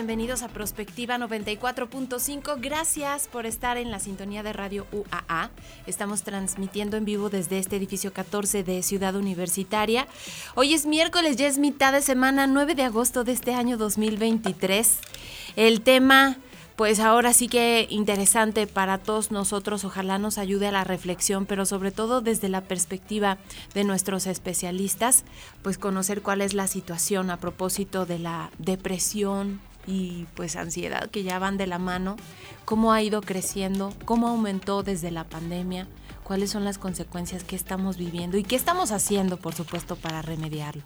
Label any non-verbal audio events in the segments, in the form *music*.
Bienvenidos a Prospectiva 94.5. Gracias por estar en la sintonía de Radio UAA. Estamos transmitiendo en vivo desde este edificio 14 de Ciudad Universitaria. Hoy es miércoles, ya es mitad de semana, 9 de agosto de este año 2023. El tema pues ahora sí que interesante para todos nosotros, ojalá nos ayude a la reflexión, pero sobre todo desde la perspectiva de nuestros especialistas, pues conocer cuál es la situación a propósito de la depresión y pues ansiedad que ya van de la mano, cómo ha ido creciendo, cómo aumentó desde la pandemia, cuáles son las consecuencias que estamos viviendo y qué estamos haciendo, por supuesto, para remediarlo.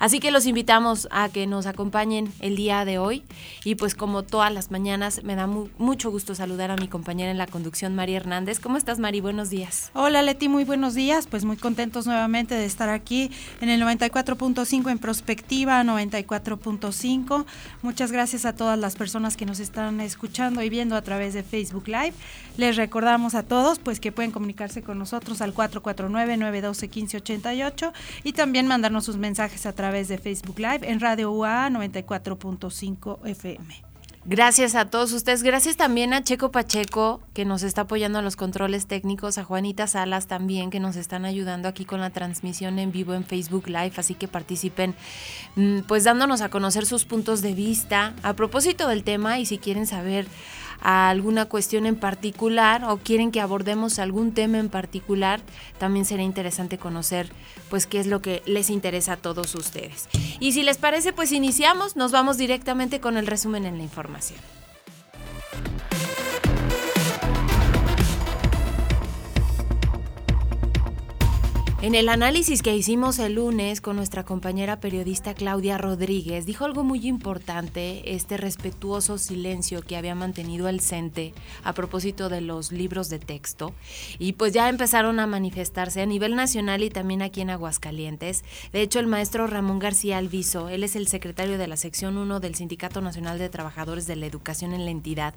Así que los invitamos a que nos acompañen el día de hoy y pues como todas las mañanas me da mucho gusto saludar a mi compañera en la conducción, María Hernández. ¿Cómo estás, Mari? Buenos días. Hola, Leti, muy buenos días. Pues muy contentos nuevamente de estar aquí en el 94.5 en Prospectiva 94.5. Muchas gracias a todas las personas que nos están escuchando y viendo a través de Facebook Live. Les recordamos a todos pues que pueden comunicarse con nosotros al 449-912-1588 y también mandarnos sus mensajes a través de Facebook Live en Radio UA 94.5 FM. Gracias a todos ustedes. Gracias también a Checo Pacheco, que nos está apoyando a los controles técnicos, a Juanita Salas también, que nos están ayudando aquí con la transmisión en vivo en Facebook Live, así que participen, mm, pues dándonos a conocer sus puntos de vista a propósito del tema y si quieren saber a alguna cuestión en particular o quieren que abordemos algún tema en particular, también será interesante conocer pues qué es lo que les interesa a todos ustedes. Y si les parece, pues iniciamos, nos vamos directamente con el resumen en la información. En el análisis que hicimos el lunes con nuestra compañera periodista Claudia Rodríguez, dijo algo muy importante, este respetuoso silencio que había mantenido el CENTE a propósito de los libros de texto. Y pues ya empezaron a manifestarse a nivel nacional y también aquí en Aguascalientes. De hecho, el maestro Ramón García Alviso, él es el secretario de la sección 1 del Sindicato Nacional de Trabajadores de la Educación en la entidad,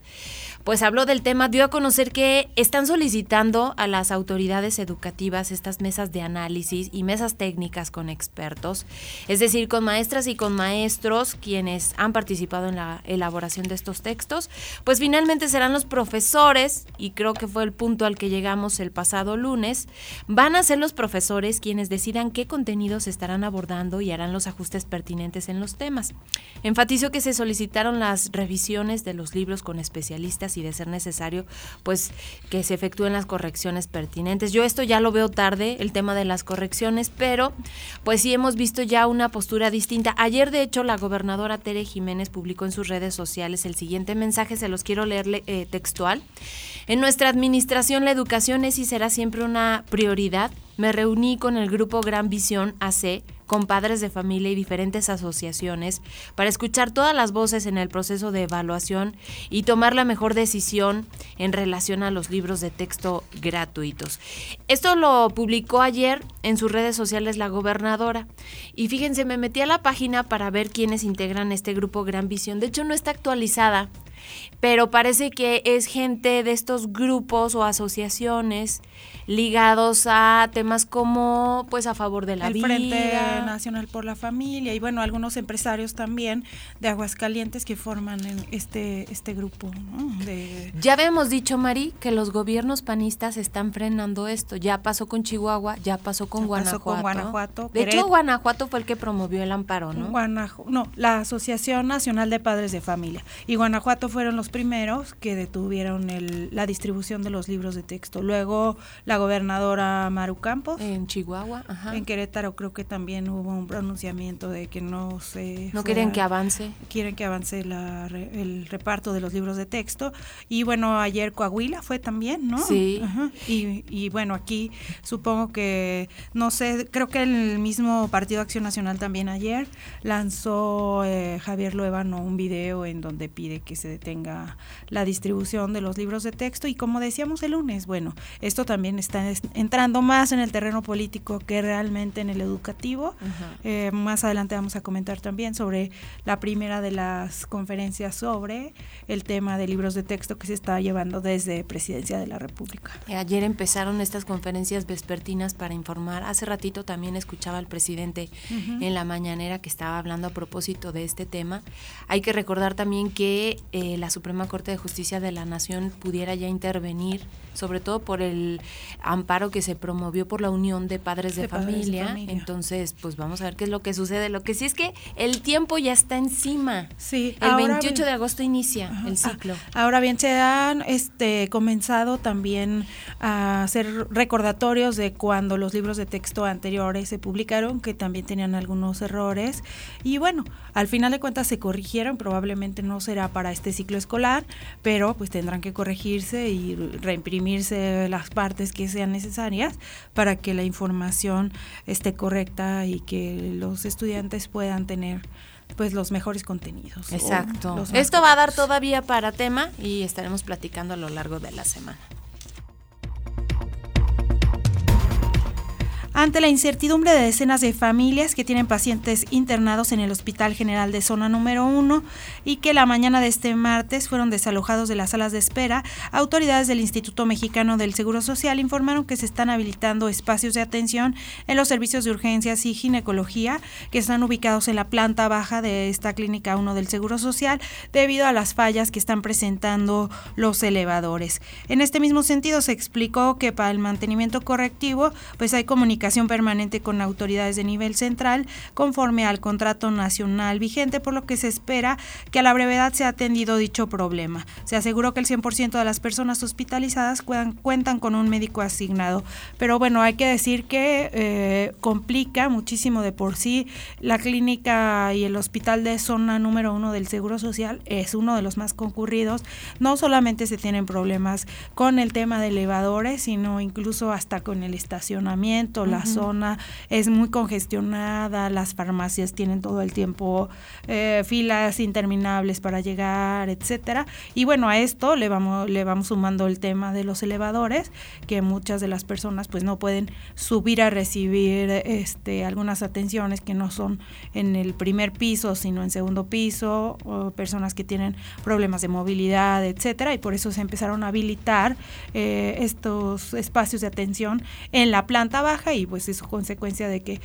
pues habló del tema, dio a conocer que están solicitando a las autoridades educativas estas mesas de análisis análisis y mesas técnicas con expertos, es decir, con maestras y con maestros quienes han participado en la elaboración de estos textos, pues finalmente serán los profesores, y creo que fue el punto al que llegamos el pasado lunes, van a ser los profesores quienes decidan qué contenidos estarán abordando y harán los ajustes pertinentes en los temas. Enfatizo que se solicitaron las revisiones de los libros con especialistas y de ser necesario, pues que se efectúen las correcciones pertinentes. Yo esto ya lo veo tarde, el tema de las correcciones, pero pues sí hemos visto ya una postura distinta. Ayer, de hecho, la gobernadora Tere Jiménez publicó en sus redes sociales el siguiente mensaje, se los quiero leer eh, textual. En nuestra administración la educación es y será siempre una prioridad. Me reuní con el grupo Gran Visión AC con padres de familia y diferentes asociaciones para escuchar todas las voces en el proceso de evaluación y tomar la mejor decisión en relación a los libros de texto gratuitos. Esto lo publicó ayer en sus redes sociales la gobernadora y fíjense, me metí a la página para ver quiénes integran este grupo Gran Visión. De hecho, no está actualizada pero parece que es gente de estos grupos o asociaciones ligados a temas como pues a favor de la el vida. Frente Nacional por la Familia y bueno, algunos empresarios también de Aguascalientes que forman este, este grupo. Ya habíamos dicho, Mari, que los gobiernos panistas están frenando esto. Ya pasó con Chihuahua, ya pasó con Guanajuato. Pasó con Guanajuato. De hecho, Guanajuato fue el que promovió el amparo, ¿no? no, la Asociación Nacional de Padres de Familia. Y Guanajuato fueron los primeros que detuvieron la distribución de los libros de texto. Luego la gobernadora Maru Campos. En Chihuahua, En Querétaro creo que también hubo un pronunciamiento de que no se... No quieren que avance. Quieren que avance el reparto de los libros de texto. Y bueno, ayer Coahuila fue también, ¿no? Sí. Y, y bueno, aquí supongo que, no sé, creo que el mismo Partido Acción Nacional también ayer lanzó eh, Javier Luevano un video en donde pide que se detenga la distribución de los libros de texto y como decíamos el lunes, bueno, esto también está entrando más en el terreno político que realmente en el educativo. Eh, más adelante vamos a comentar también sobre la primera de las conferencias sobre el tema de libros de texto que se está llevando desde Presidencia de la República. Ayer empezaron estas conferencias vespertinas para informar. Hace ratito también escuchaba al presidente en la mañanera que estaba hablando a propósito de este tema. Hay que recordar también que eh, la Suprema Corte de Justicia de la Nación pudiera ya intervenir, sobre todo por el amparo que se promovió por la Unión de Padres de, familia. Entonces, pues vamos a ver qué es lo que sucede. Lo que sí es que el tiempo ya está encima. Sí, el 28 de agosto inicia el ciclo. Ahora bien, se han este, comenzado también a hacer recordatorios de cuando los libros de texto anteriores se publicaron, que también tenían algunos errores. Y bueno, al final de cuentas se corrigieron, probablemente no será para este ciclo escolar, pero pues tendrán que corregirse y reimprimirse las partes que sean necesarias para que la información esté correcta y que los estudiantes puedan tener pues los mejores contenidos. Exacto. Esto va a dar todavía para tema y estaremos platicando a lo largo de la semana. Ante la incertidumbre de decenas de familias que tienen pacientes internados en el Hospital General de Zona número 1 y que la mañana de este martes fueron desalojados de las salas de espera, autoridades del Instituto Mexicano del Seguro Social informaron que se están habilitando espacios de atención en los servicios de urgencias y ginecología que están ubicados en la planta baja de esta clínica 1 del Seguro Social debido a las fallas que están presentando los elevadores. En este mismo sentido se explicó que para el mantenimiento correctivo pues hay comunicación permanente con autoridades de nivel central conforme al contrato nacional vigente, por lo que se espera que a la brevedad sea atendido dicho problema. Se aseguró que el 100% de las personas hospitalizadas cuentan con un médico asignado, pero bueno, hay que decir que eh, complica muchísimo de por sí la clínica y el hospital de zona número uno del Seguro Social es uno de los más concurridos. No solamente se tienen problemas con el tema de elevadores, sino incluso hasta con el estacionamiento, la zona es muy congestionada, las farmacias tienen todo el tiempo eh, filas interminables para llegar, etcétera. Y bueno, a esto le vamos, le vamos sumando el tema de los elevadores, que muchas de las personas pues no pueden subir a recibir este algunas atenciones que no son en el primer piso, sino en segundo piso, o personas que tienen problemas de movilidad, etcétera, y por eso se empezaron a habilitar eh, estos espacios de atención en la planta baja y pues es consecuencia de que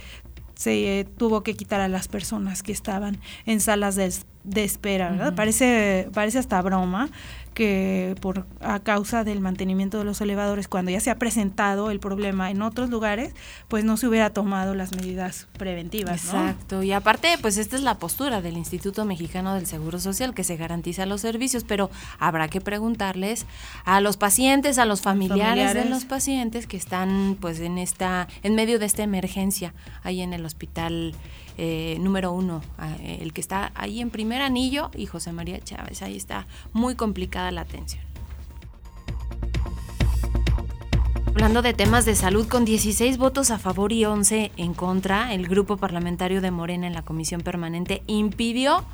se tuvo que quitar a las personas que estaban en salas de, espera, ¿verdad? Parece, parece hasta broma, que por a causa del mantenimiento de los elevadores, cuando ya se ha presentado el problema en otros lugares, pues no se hubiera tomado las medidas preventivas. Exacto. Y aparte, pues esta es la postura del Instituto Mexicano del Seguro Social, que se garantiza los servicios, pero habrá que preguntarles a los pacientes, a los familiares, de los pacientes que están pues en esta, en medio de esta emergencia ahí en el hospital eh, número uno, eh, el que está ahí en primer anillo, y José María Chávez. Ahí está muy complicada la atención. Hablando de temas de salud, con 16 votos a favor y 11 en contra, el grupo parlamentario de Morena en la comisión permanente impidió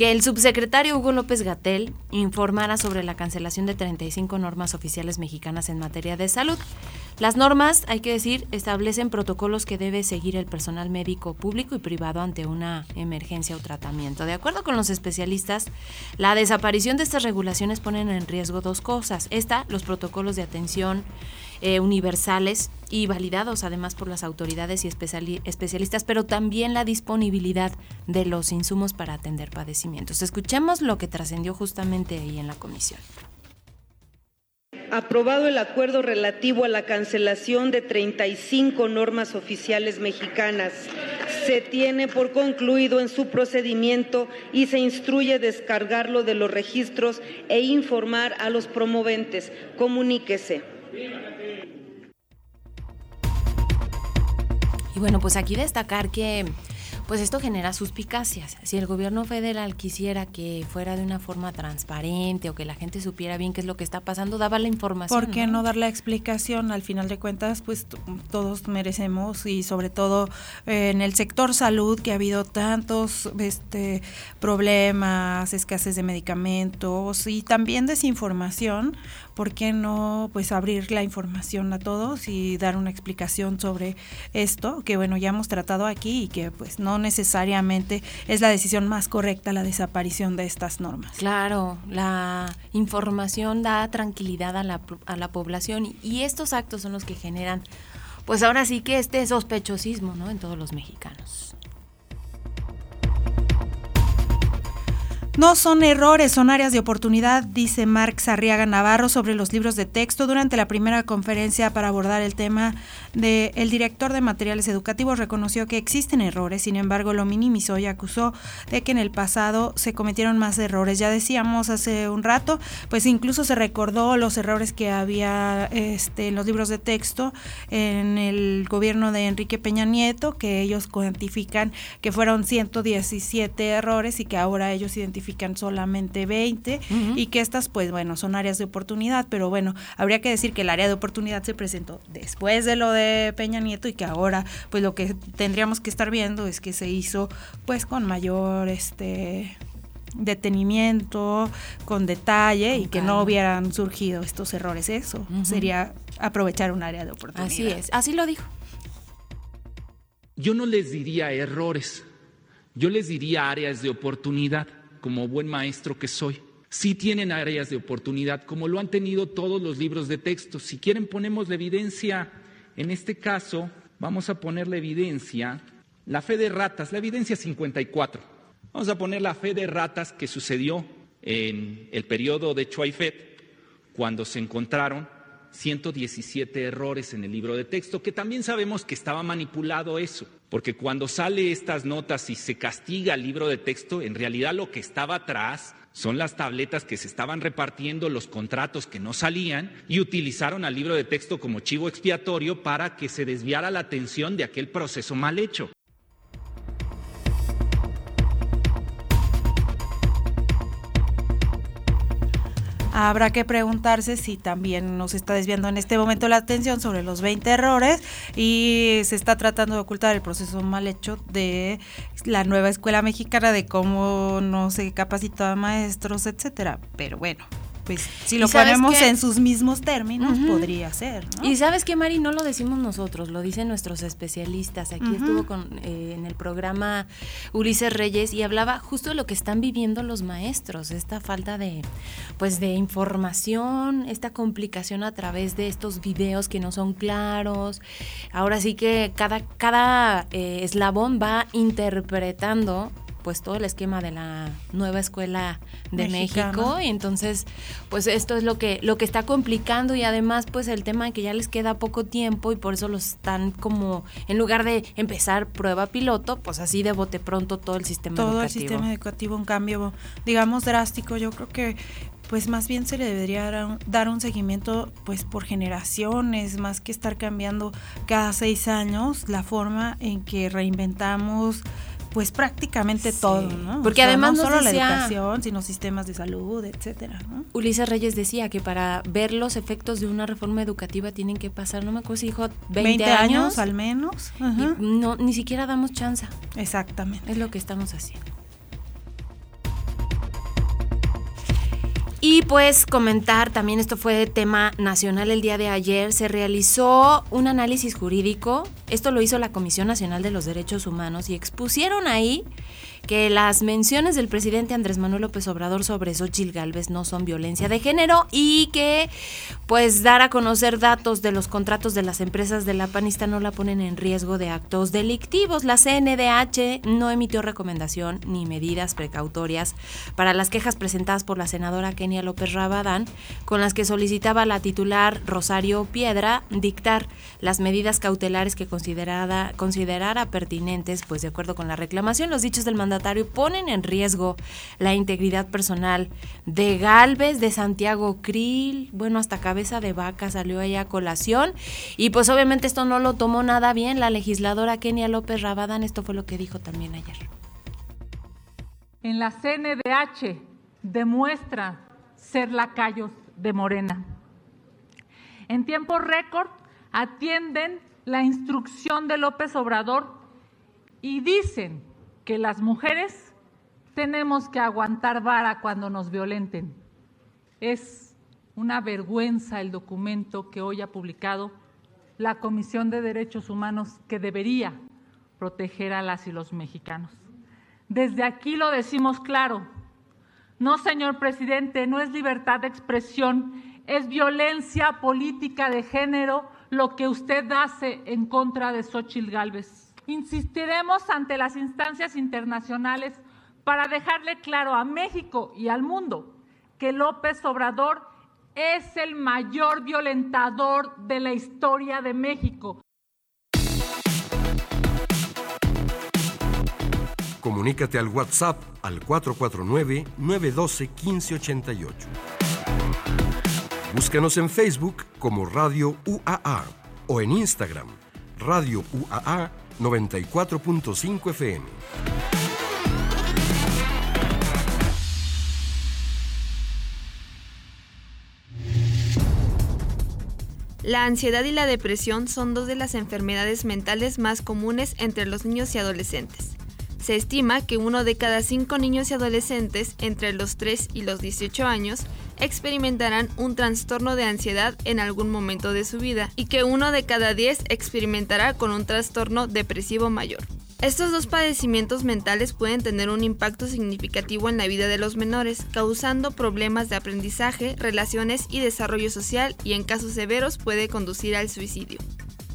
que el subsecretario Hugo López Gatel informara sobre la cancelación de 35 normas oficiales mexicanas en materia de salud. Las normas, hay que decir, establecen protocolos que debe seguir el personal médico público y privado ante una emergencia o tratamiento. De acuerdo con los especialistas, la desaparición de estas regulaciones ponen en riesgo dos cosas. Esta, los protocolos de atención eh, universales y validados además por las autoridades y especialistas, pero también la disponibilidad de los insumos para atender padecimientos. Escuchemos lo que trascendió justamente ahí en la comisión aprobado el acuerdo relativo a la cancelación de 35 normas oficiales mexicanas se tiene por concluido en su procedimiento y se instruye descargarlo de los registros e informar a los promoventes. Comuníquese. Y bueno, pues aquí destacar que pues esto genera suspicacias. Si el gobierno federal quisiera que fuera de una forma transparente o que la gente supiera bien qué es lo que está pasando, daba la información. ¿Por qué no, dar la explicación? Al final de cuentas, pues todos merecemos y sobre todo eh, en el sector salud que ha habido tantos este, problemas, escasez de medicamentos y también desinformación, ¿por qué no pues abrir la información a todos y dar una explicación sobre esto que bueno, ya hemos tratado aquí y que pues no necesariamente es la decisión más correcta la desaparición de estas normas. Claro, la información da tranquilidad a la, a la población y estos actos son los que generan pues ahora sí que este sospechosismo, ¿no? en todos los mexicanos. No son errores, son áreas de oportunidad, dice Marx Arriaga Navarro sobre los libros de texto durante la primera conferencia para abordar el tema de el director de materiales educativos reconoció que existen errores, sin embargo lo minimizó y acusó de que en el pasado se cometieron más errores. Ya decíamos hace un rato, pues incluso se recordó los errores que había este, en los libros de texto en el gobierno de Enrique Peña Nieto, que ellos cuantifican que fueron 117 errores y que ahora ellos identifican solamente 20 y que estas, pues bueno, son áreas de oportunidad, pero bueno, habría que decir que el área de oportunidad se presentó después de lo de Peña Nieto y que ahora, pues lo que tendríamos que estar viendo es que se hizo, pues con mayor, este detenimiento, con detalle y que no hubieran surgido estos errores. Eso sería aprovechar un área de oportunidad. Así es, así lo dijo. Yo no les diría errores, yo les diría áreas de oportunidad como buen maestro que soy. Sí tienen áreas de oportunidad, como lo han tenido todos los libros de texto. Si quieren ponemos la evidencia, en este caso vamos a poner la evidencia, la fe de ratas, la evidencia 54. Vamos a poner la fe de ratas que sucedió en el periodo de Chuaifet, cuando se encontraron 117 errores en el libro de texto, que también sabemos que estaba manipulado eso, porque cuando sale estas notas y se castiga el libro de texto, en realidad lo que estaba atrás son las tabletas que se estaban repartiendo, los contratos que no salían y utilizaron al libro de texto como chivo expiatorio para que se desviara la atención de aquel proceso mal hecho. Habrá que preguntarse si también nos está desviando en este momento la atención sobre los 20 errores y se está tratando de ocultar el proceso mal hecho de la nueva escuela mexicana de cómo no se capacita a maestros, etcétera. Pero bueno, pues si lo ponemos en sus mismos términos, podría ser. Y sabes que, Mari, no lo decimos nosotros, lo dicen nuestros especialistas. Aquí estuvo con, eh, en el programa Ulises Reyes y hablaba justo de lo que están viviendo los maestros, esta falta de, pues, de información, esta complicación a través de estos videos que no son claros. Ahora sí que cada, cada eh, eslabón va interpretando pues todo el esquema de la nueva escuela de México. Y entonces pues esto es lo que lo que está complicando. Y además pues el tema de que ya les queda poco tiempo y por eso los están como en lugar de empezar prueba piloto pues así de bote pronto todo el sistema todo educativo. el sistema educativo un cambio digamos drástico. Yo creo que pues más bien se le debería dar un seguimiento pues por generaciones, más que estar cambiando cada seis años la forma en que reinventamos pues prácticamente todo, ¿no? Porque además no solo la educación, sino sistemas de salud, etcétera, ¿no? Ulises Reyes decía que para ver los efectos de una reforma educativa tienen que pasar, no me acuerdo si dijo 20, años, al menos, no ni siquiera damos chance. Exactamente. Es lo que estamos haciendo. Y pues comentar, también esto fue tema nacional el día de ayer, se realizó un análisis jurídico, esto lo hizo la Comisión Nacional de los Derechos Humanos y expusieron ahí que las menciones del presidente Andrés Manuel López Obrador sobre Xochitl Galvez no son violencia de género y que pues dar a conocer datos de los contratos de las empresas de la panista no la ponen en riesgo de actos delictivos. La CNDH no emitió recomendación ni medidas precautorias para las quejas presentadas por la senadora Kenia López Rabadán, con las que solicitaba la titular Rosario Piedra dictar las medidas cautelares que considerada, considerara pertinentes, pues de acuerdo con la reclamación, los dichos del ponen en riesgo la integridad personal de Galvez, de Santiago Krill, bueno, hasta cabeza de vaca salió ahí a colación. Y pues obviamente esto no lo tomó nada bien la legisladora Kenia López Rabadán, esto fue lo que dijo también ayer. En la CNDH demuestra ser lacayos de Morena. En tiempo récord atienden la instrucción de López Obrador y dicen que las mujeres tenemos que aguantar vara cuando nos violenten. Es una vergüenza el documento que hoy ha publicado la Comisión de Derechos Humanos que debería proteger a las y los mexicanos. Desde aquí lo decimos claro. No, señor presidente, no es libertad de expresión, es violencia política de género lo que usted hace en contra de Xochitl Gálvez. Insistiremos ante las instancias internacionales para dejarle claro a México y al mundo que López Obrador es el mayor violentador de la historia de México. Comunícate al WhatsApp al 449-912-1588. Búscanos en Facebook como Radio UAA o en Instagram, Radio UAA 94.5 FM. La ansiedad y la depresión son dos de las enfermedades mentales más comunes entre los niños y adolescentes. Se estima que uno de cada cinco niños y adolescentes entre los 3 y los 18 años experimentarán un trastorno de ansiedad en algún momento de su vida y que uno de cada 10 experimentará con un trastorno depresivo mayor. Estos dos padecimientos mentales pueden tener un impacto significativo en la vida de los menores, causando problemas de aprendizaje, relaciones y desarrollo social y en casos severos puede conducir al suicidio.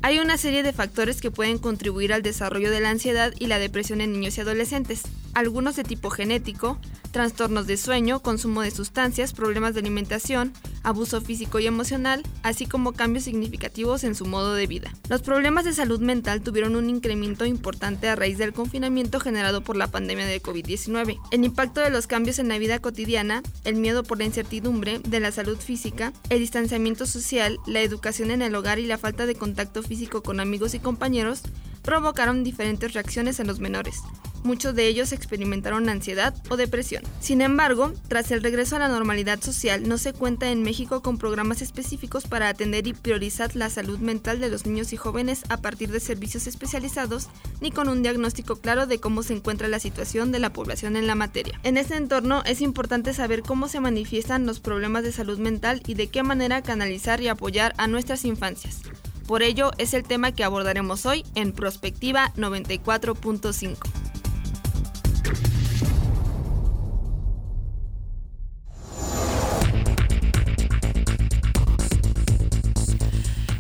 Hay una serie de factores que pueden contribuir al desarrollo de la ansiedad y la depresión en niños y adolescentes, algunos de tipo genético, trastornos de sueño, consumo de sustancias, problemas de alimentación, abuso físico y emocional, así como cambios significativos en su modo de vida. Los problemas de salud mental tuvieron un incremento importante a raíz del confinamiento generado por la pandemia de COVID-19. El impacto de los cambios en la vida cotidiana, el miedo por la incertidumbre de la salud física, el distanciamiento social, la educación en el hogar y la falta de contacto físico con amigos y compañeros provocaron diferentes reacciones en los menores. Muchos de ellos experimentaron ansiedad o depresión. Sin embargo, tras el regreso a la normalidad social, no se cuenta en México con programas específicos para atender y priorizar la salud mental de los niños y jóvenes a partir de servicios especializados, ni con un diagnóstico claro de cómo se encuentra la situación de la población en la materia. En este entorno es importante saber cómo se manifiestan los problemas de salud mental y de qué manera canalizar y apoyar a nuestras infancias. Por ello es el tema que abordaremos hoy en Prospectiva 94.5.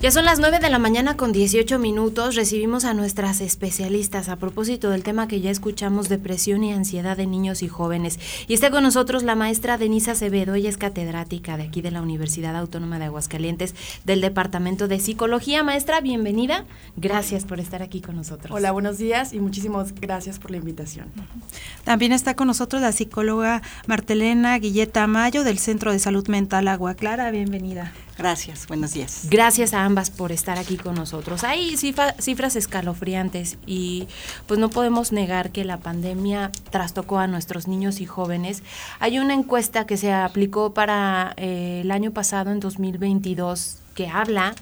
Ya son las 9 de la mañana con 18 minutos. Recibimos a nuestras especialistas a propósito del tema que ya escuchamos, depresión y ansiedad de niños y jóvenes. Y está con nosotros la maestra Denisa Acevedo. Ella es catedrática de aquí de la Universidad Autónoma de Aguascalientes del Departamento de Psicología. Maestra, bienvenida. Gracias por estar aquí con nosotros. Hola, buenos días y muchísimas gracias por la invitación. También está con nosotros la psicóloga Martelena Guilleta Mayo del Centro de Salud Mental Agua Clara. Bienvenida. Gracias, buenos días. Gracias a ambas por estar aquí con nosotros. Hay cifras escalofriantes y pues no podemos negar que la pandemia trastocó a nuestros niños y jóvenes. Hay una encuesta que se aplicó para eh, el año pasado, en 2022, que habla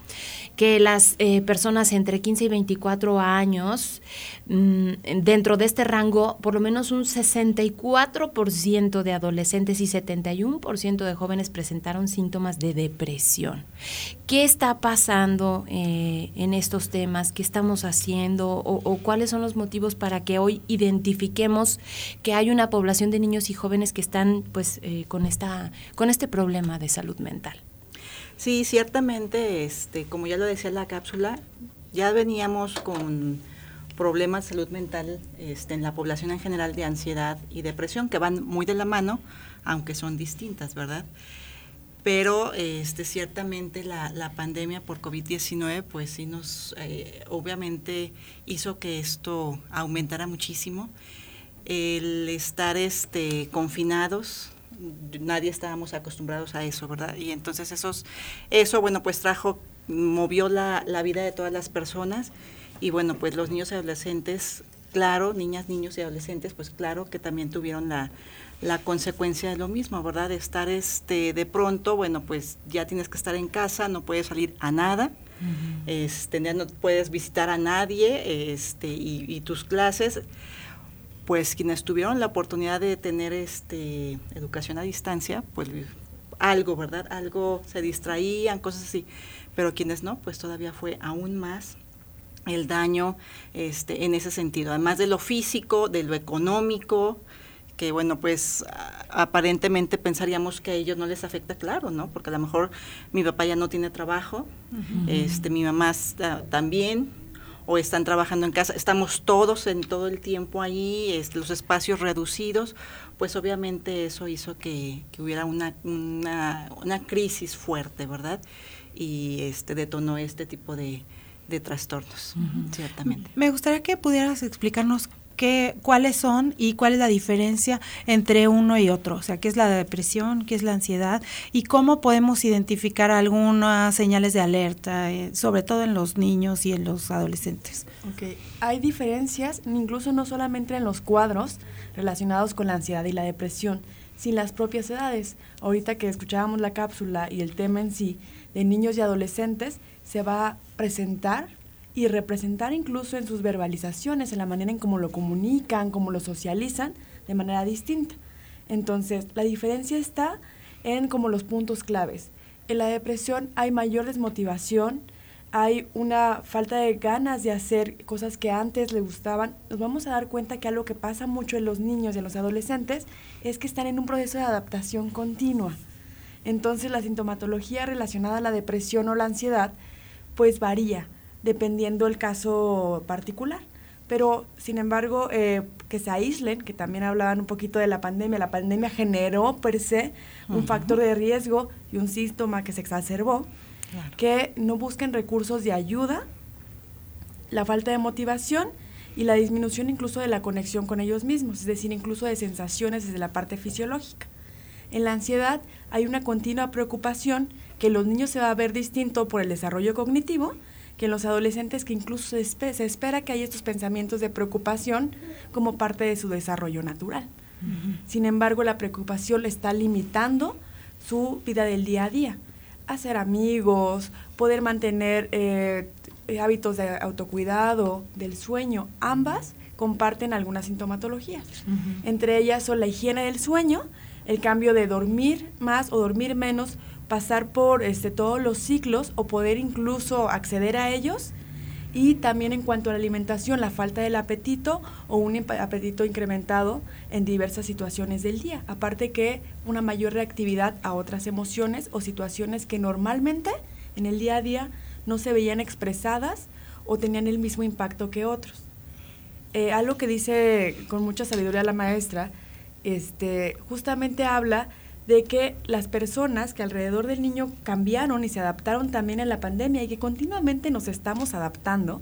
que las eh, personas entre 15 y 24 años, mm, dentro de este rango, por lo menos un 64% de adolescentes y 71% de jóvenes presentaron síntomas de depresión. ¿Qué está pasando eh, en estos temas? ¿Qué estamos haciendo? O, cuáles son los motivos para que hoy identifiquemos que hay una población de niños y jóvenes que están pues eh, con, esta, con este problema de salud mental? Sí, ciertamente, este, como ya lo decía la cápsula, ya veníamos con problemas de salud mental este, en la población en general de ansiedad y depresión, que van muy de la mano, aunque son distintas, ¿verdad? pero este, ciertamente la, la pandemia por COVID-19 pues sí nos eh, obviamente hizo que esto aumentara muchísimo. El estar este, confinados, nadie estábamos acostumbrados a eso, ¿verdad? Y entonces esos, eso, bueno, pues trajo, movió la, la vida de todas las personas y bueno, pues los niños y adolescentes, claro, niñas, niños y adolescentes, pues claro que también tuvieron la, la consecuencia de lo mismo, ¿verdad? De estar este, de pronto, bueno, pues ya tienes que estar en casa, no puedes salir a nada, este, no puedes visitar a nadie, este, y, tus clases, pues quienes tuvieron la oportunidad de tener este educación a distancia, pues algo, ¿verdad? Algo se distraían, cosas así, pero quienes no, pues todavía fue aún más el daño este, en ese sentido, además de lo físico, de lo económico, que bueno, pues aparentemente pensaríamos que a ellos no les afecta, claro, ¿no? Porque a lo mejor mi papá ya no tiene trabajo, este, mi mamá también, o están trabajando en casa, estamos todos en todo el tiempo ahí, los espacios reducidos, pues obviamente eso hizo que, hubiera una, una, crisis fuerte, ¿verdad? Y este detonó este tipo de, de trastornos, ciertamente. Me gustaría que pudieras explicarnos qué, cuáles son y cuál es la diferencia entre uno y otro, o sea, qué es la depresión, qué es la ansiedad y cómo podemos identificar algunas señales de alerta, eh, sobre todo en los niños y en los adolescentes. Ok, hay diferencias incluso no solamente en los cuadros relacionados con la ansiedad y la depresión, sin las propias edades. Ahorita que escuchábamos la cápsula y el tema en sí de niños y adolescentes, se va a presentar y representar incluso en sus verbalizaciones, en la manera en cómo lo comunican, cómo lo socializan, de manera distinta. Entonces, la diferencia está en como los puntos claves. En la depresión hay mayor desmotivación, hay una falta de ganas de hacer cosas que antes le gustaban. Nos vamos a dar cuenta que algo que pasa mucho en los niños y en los adolescentes es que están en un proceso de adaptación continua. Entonces la sintomatología relacionada a la depresión o la ansiedad pues varía dependiendo el caso particular. Pero, sin embargo, eh, que se aíslen, que también hablaban un poquito de la pandemia, la pandemia generó per se un factor de riesgo y un síntoma que se exacerbó, que no busquen recursos de ayuda, la falta de motivación y la disminución incluso de la conexión con ellos mismos, es decir, incluso de sensaciones desde la parte fisiológica. En la ansiedad hay una continua preocupación que los niños se va a ver distinto por el desarrollo cognitivo, que en los adolescentes que incluso se, espera que haya estos pensamientos de preocupación como parte de su desarrollo natural. Sin embargo, la preocupación le está limitando su vida del día a día. Hacer amigos, poder mantener eh, hábitos de autocuidado, del sueño, ambas comparten algunas sintomatologías. Entre ellas son la higiene del sueño, el cambio de dormir más o dormir menos pasar por este, todos los ciclos o poder incluso acceder a ellos. Y también en cuanto a la alimentación, la falta del apetito o un apetito incrementado en diversas situaciones del día. Aparte que una mayor reactividad a otras emociones o situaciones que normalmente en el día a día no se veían expresadas o tenían el mismo impacto que otros. Eh, algo que dice con mucha sabiduría la maestra, este, justamente habla de que las personas que alrededor del niño cambiaron y se adaptaron también en la pandemia y que continuamente nos estamos adaptando,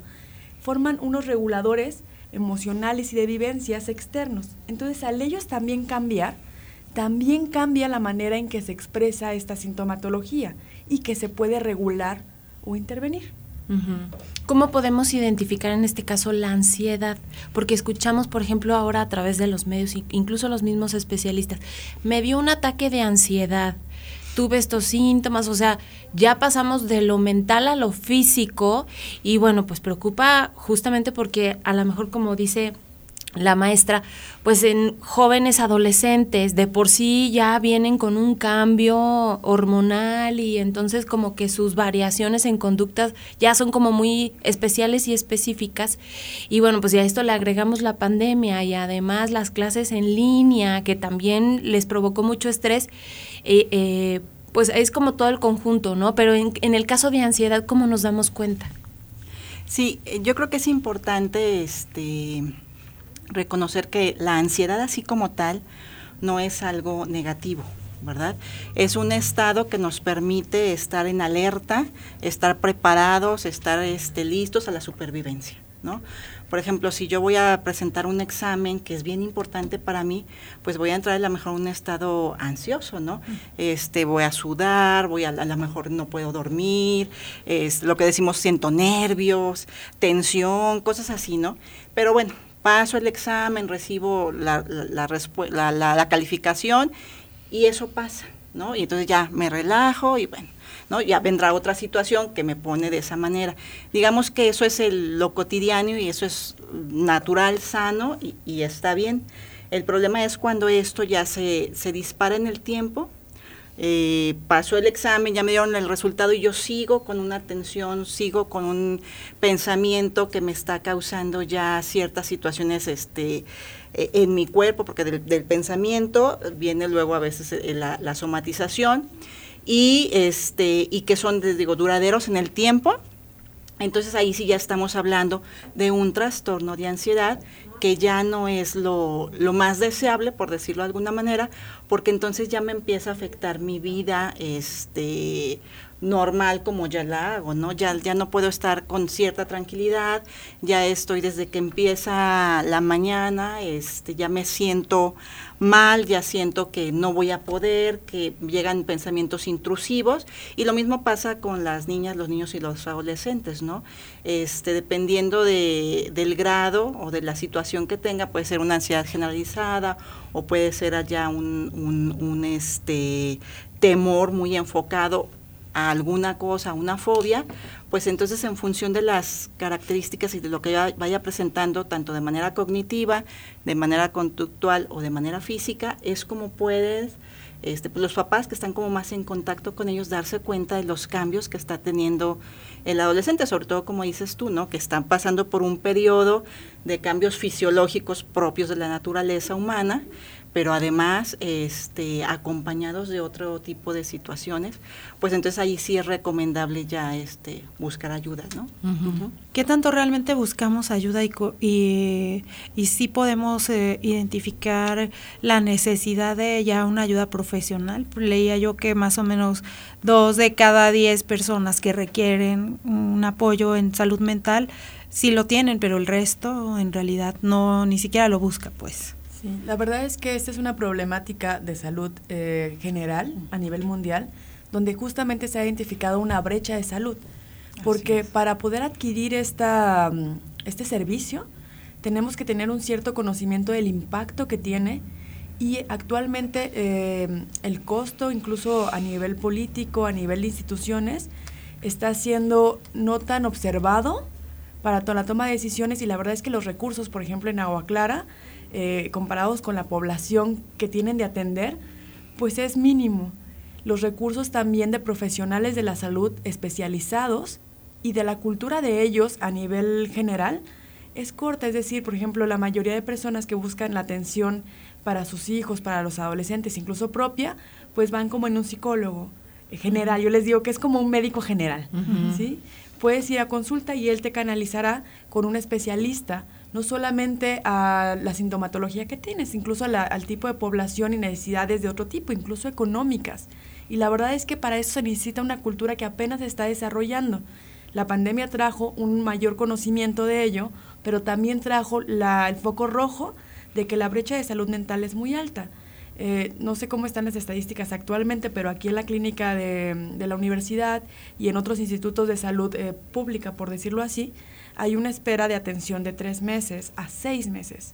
forman unos reguladores emocionales y de vivencias externos. Entonces, al ellos también cambiar, también cambia la manera en que se expresa esta sintomatología y que se puede regular o intervenir. ¿Cómo podemos identificar en este caso la ansiedad? Porque escuchamos, por ejemplo, ahora a través de los medios, incluso los mismos especialistas, me dio un ataque de ansiedad, tuve estos síntomas, o sea, ya pasamos de lo mental a lo físico y bueno, pues preocupa justamente porque a lo mejor como dice la maestra, pues en jóvenes adolescentes de por sí ya vienen con un cambio hormonal y entonces como que sus variaciones en conductas ya son como muy especiales y específicas. Y bueno, pues ya esto le agregamos la pandemia y además las clases en línea que también les provocó mucho estrés. Eh, eh, pues es como todo el conjunto, ¿no? Pero en, en el caso de ansiedad, ¿cómo nos damos cuenta? Sí, yo creo que es importante este reconocer que la ansiedad así como tal no es algo negativo, ¿verdad? Es un estado que nos permite estar en alerta, estar preparados, estar este, listos a la supervivencia, ¿no? Por ejemplo, si yo voy a presentar un examen que es bien importante para mí, pues voy a entrar a lo mejor en un estado ansioso, ¿no? Este, voy a sudar, voy a, a lo mejor no puedo dormir, es lo que decimos siento nervios, tensión, cosas así, ¿no? Pero bueno, paso el examen, recibo la, la, la calificación y eso pasa, ¿no? Y entonces ya me relajo y bueno, ¿no? Ya vendrá otra situación que me pone de esa manera. Digamos que eso es el, lo cotidiano y eso es natural, sano y, está bien. El problema es cuando esto ya se, se dispara en el tiempo, eh, pasó el examen, ya me dieron el resultado y yo sigo con una tensión, sigo con un pensamiento que me está causando ya ciertas situaciones este, eh, en mi cuerpo, porque del, pensamiento viene luego a veces eh, la, somatización y, este, y que son, digo, duraderos en el tiempo. Entonces ahí sí ya estamos hablando de un trastorno de ansiedad que ya no es lo, lo, más deseable, por decirlo de alguna manera, porque entonces ya me empieza a afectar mi vida, este, normal como ya la hago, ¿no? Ya, ya no puedo estar con cierta tranquilidad, ya estoy desde que empieza la mañana, este, ya me siento mal, ya siento que no voy a poder, que llegan pensamientos intrusivos y lo mismo pasa con las niñas, los niños y los adolescentes, ¿no? Este, dependiendo de, del grado o de la situación que tenga, puede ser una ansiedad generalizada o puede ser allá un, un, este, temor muy enfocado a alguna cosa, una fobia, pues entonces en función de las características y de lo que vaya presentando, tanto de manera cognitiva, de manera conductual o de manera física, es como puedes, este, pues los papás que están como más en contacto con ellos, darse cuenta de los cambios que está teniendo el adolescente, sobre todo como dices tú, ¿no? que están pasando por un periodo de cambios fisiológicos propios de la naturaleza humana, pero además este, acompañados de otro tipo de situaciones, pues entonces ahí sí es recomendable ya este, buscar ayuda, ¿no? ¿Qué tanto realmente buscamos ayuda y, y, y sí podemos eh, identificar la necesidad de ya una ayuda profesional? Leía yo que más o menos dos de cada diez personas que requieren un apoyo en salud mental sí lo tienen, pero el resto en realidad no ni siquiera lo busca, pues. Sí, la verdad es que esta es una problemática de salud eh, general a nivel mundial, donde justamente se ha identificado una brecha de salud, porque para poder adquirir esta, mm, este servicio tenemos que tener un cierto conocimiento del impacto que tiene y actualmente eh, el costo, incluso a nivel político, a nivel de instituciones, está siendo no tan observado para la toma de decisiones. Y la verdad es que los recursos, por ejemplo, en Agua Clara, eh, comparados con la población que tienen de atender, pues es mínimo. Los recursos también de profesionales de la salud especializados y de la cultura de ellos a nivel general es corta. Es decir, por ejemplo, la mayoría de personas que buscan la atención para sus hijos, para los adolescentes, incluso propia, pues van como en un psicólogo general. Yo les digo que es como un médico general, ¿sí? Puedes ir a consulta y él te canalizará con un especialista no solamente a la sintomatología que tienes, incluso al tipo de población y necesidades de otro tipo, incluso económicas. Y la verdad es que para eso se necesita una cultura que apenas se está desarrollando. La pandemia trajo un mayor conocimiento de ello, pero también trajo el foco rojo de que la brecha de salud mental es muy alta. Eh, no sé cómo están las estadísticas actualmente, pero aquí en la clínica de, la universidad y en otros institutos de salud eh, pública, por decirlo así, hay una espera de atención de tres meses a seis meses.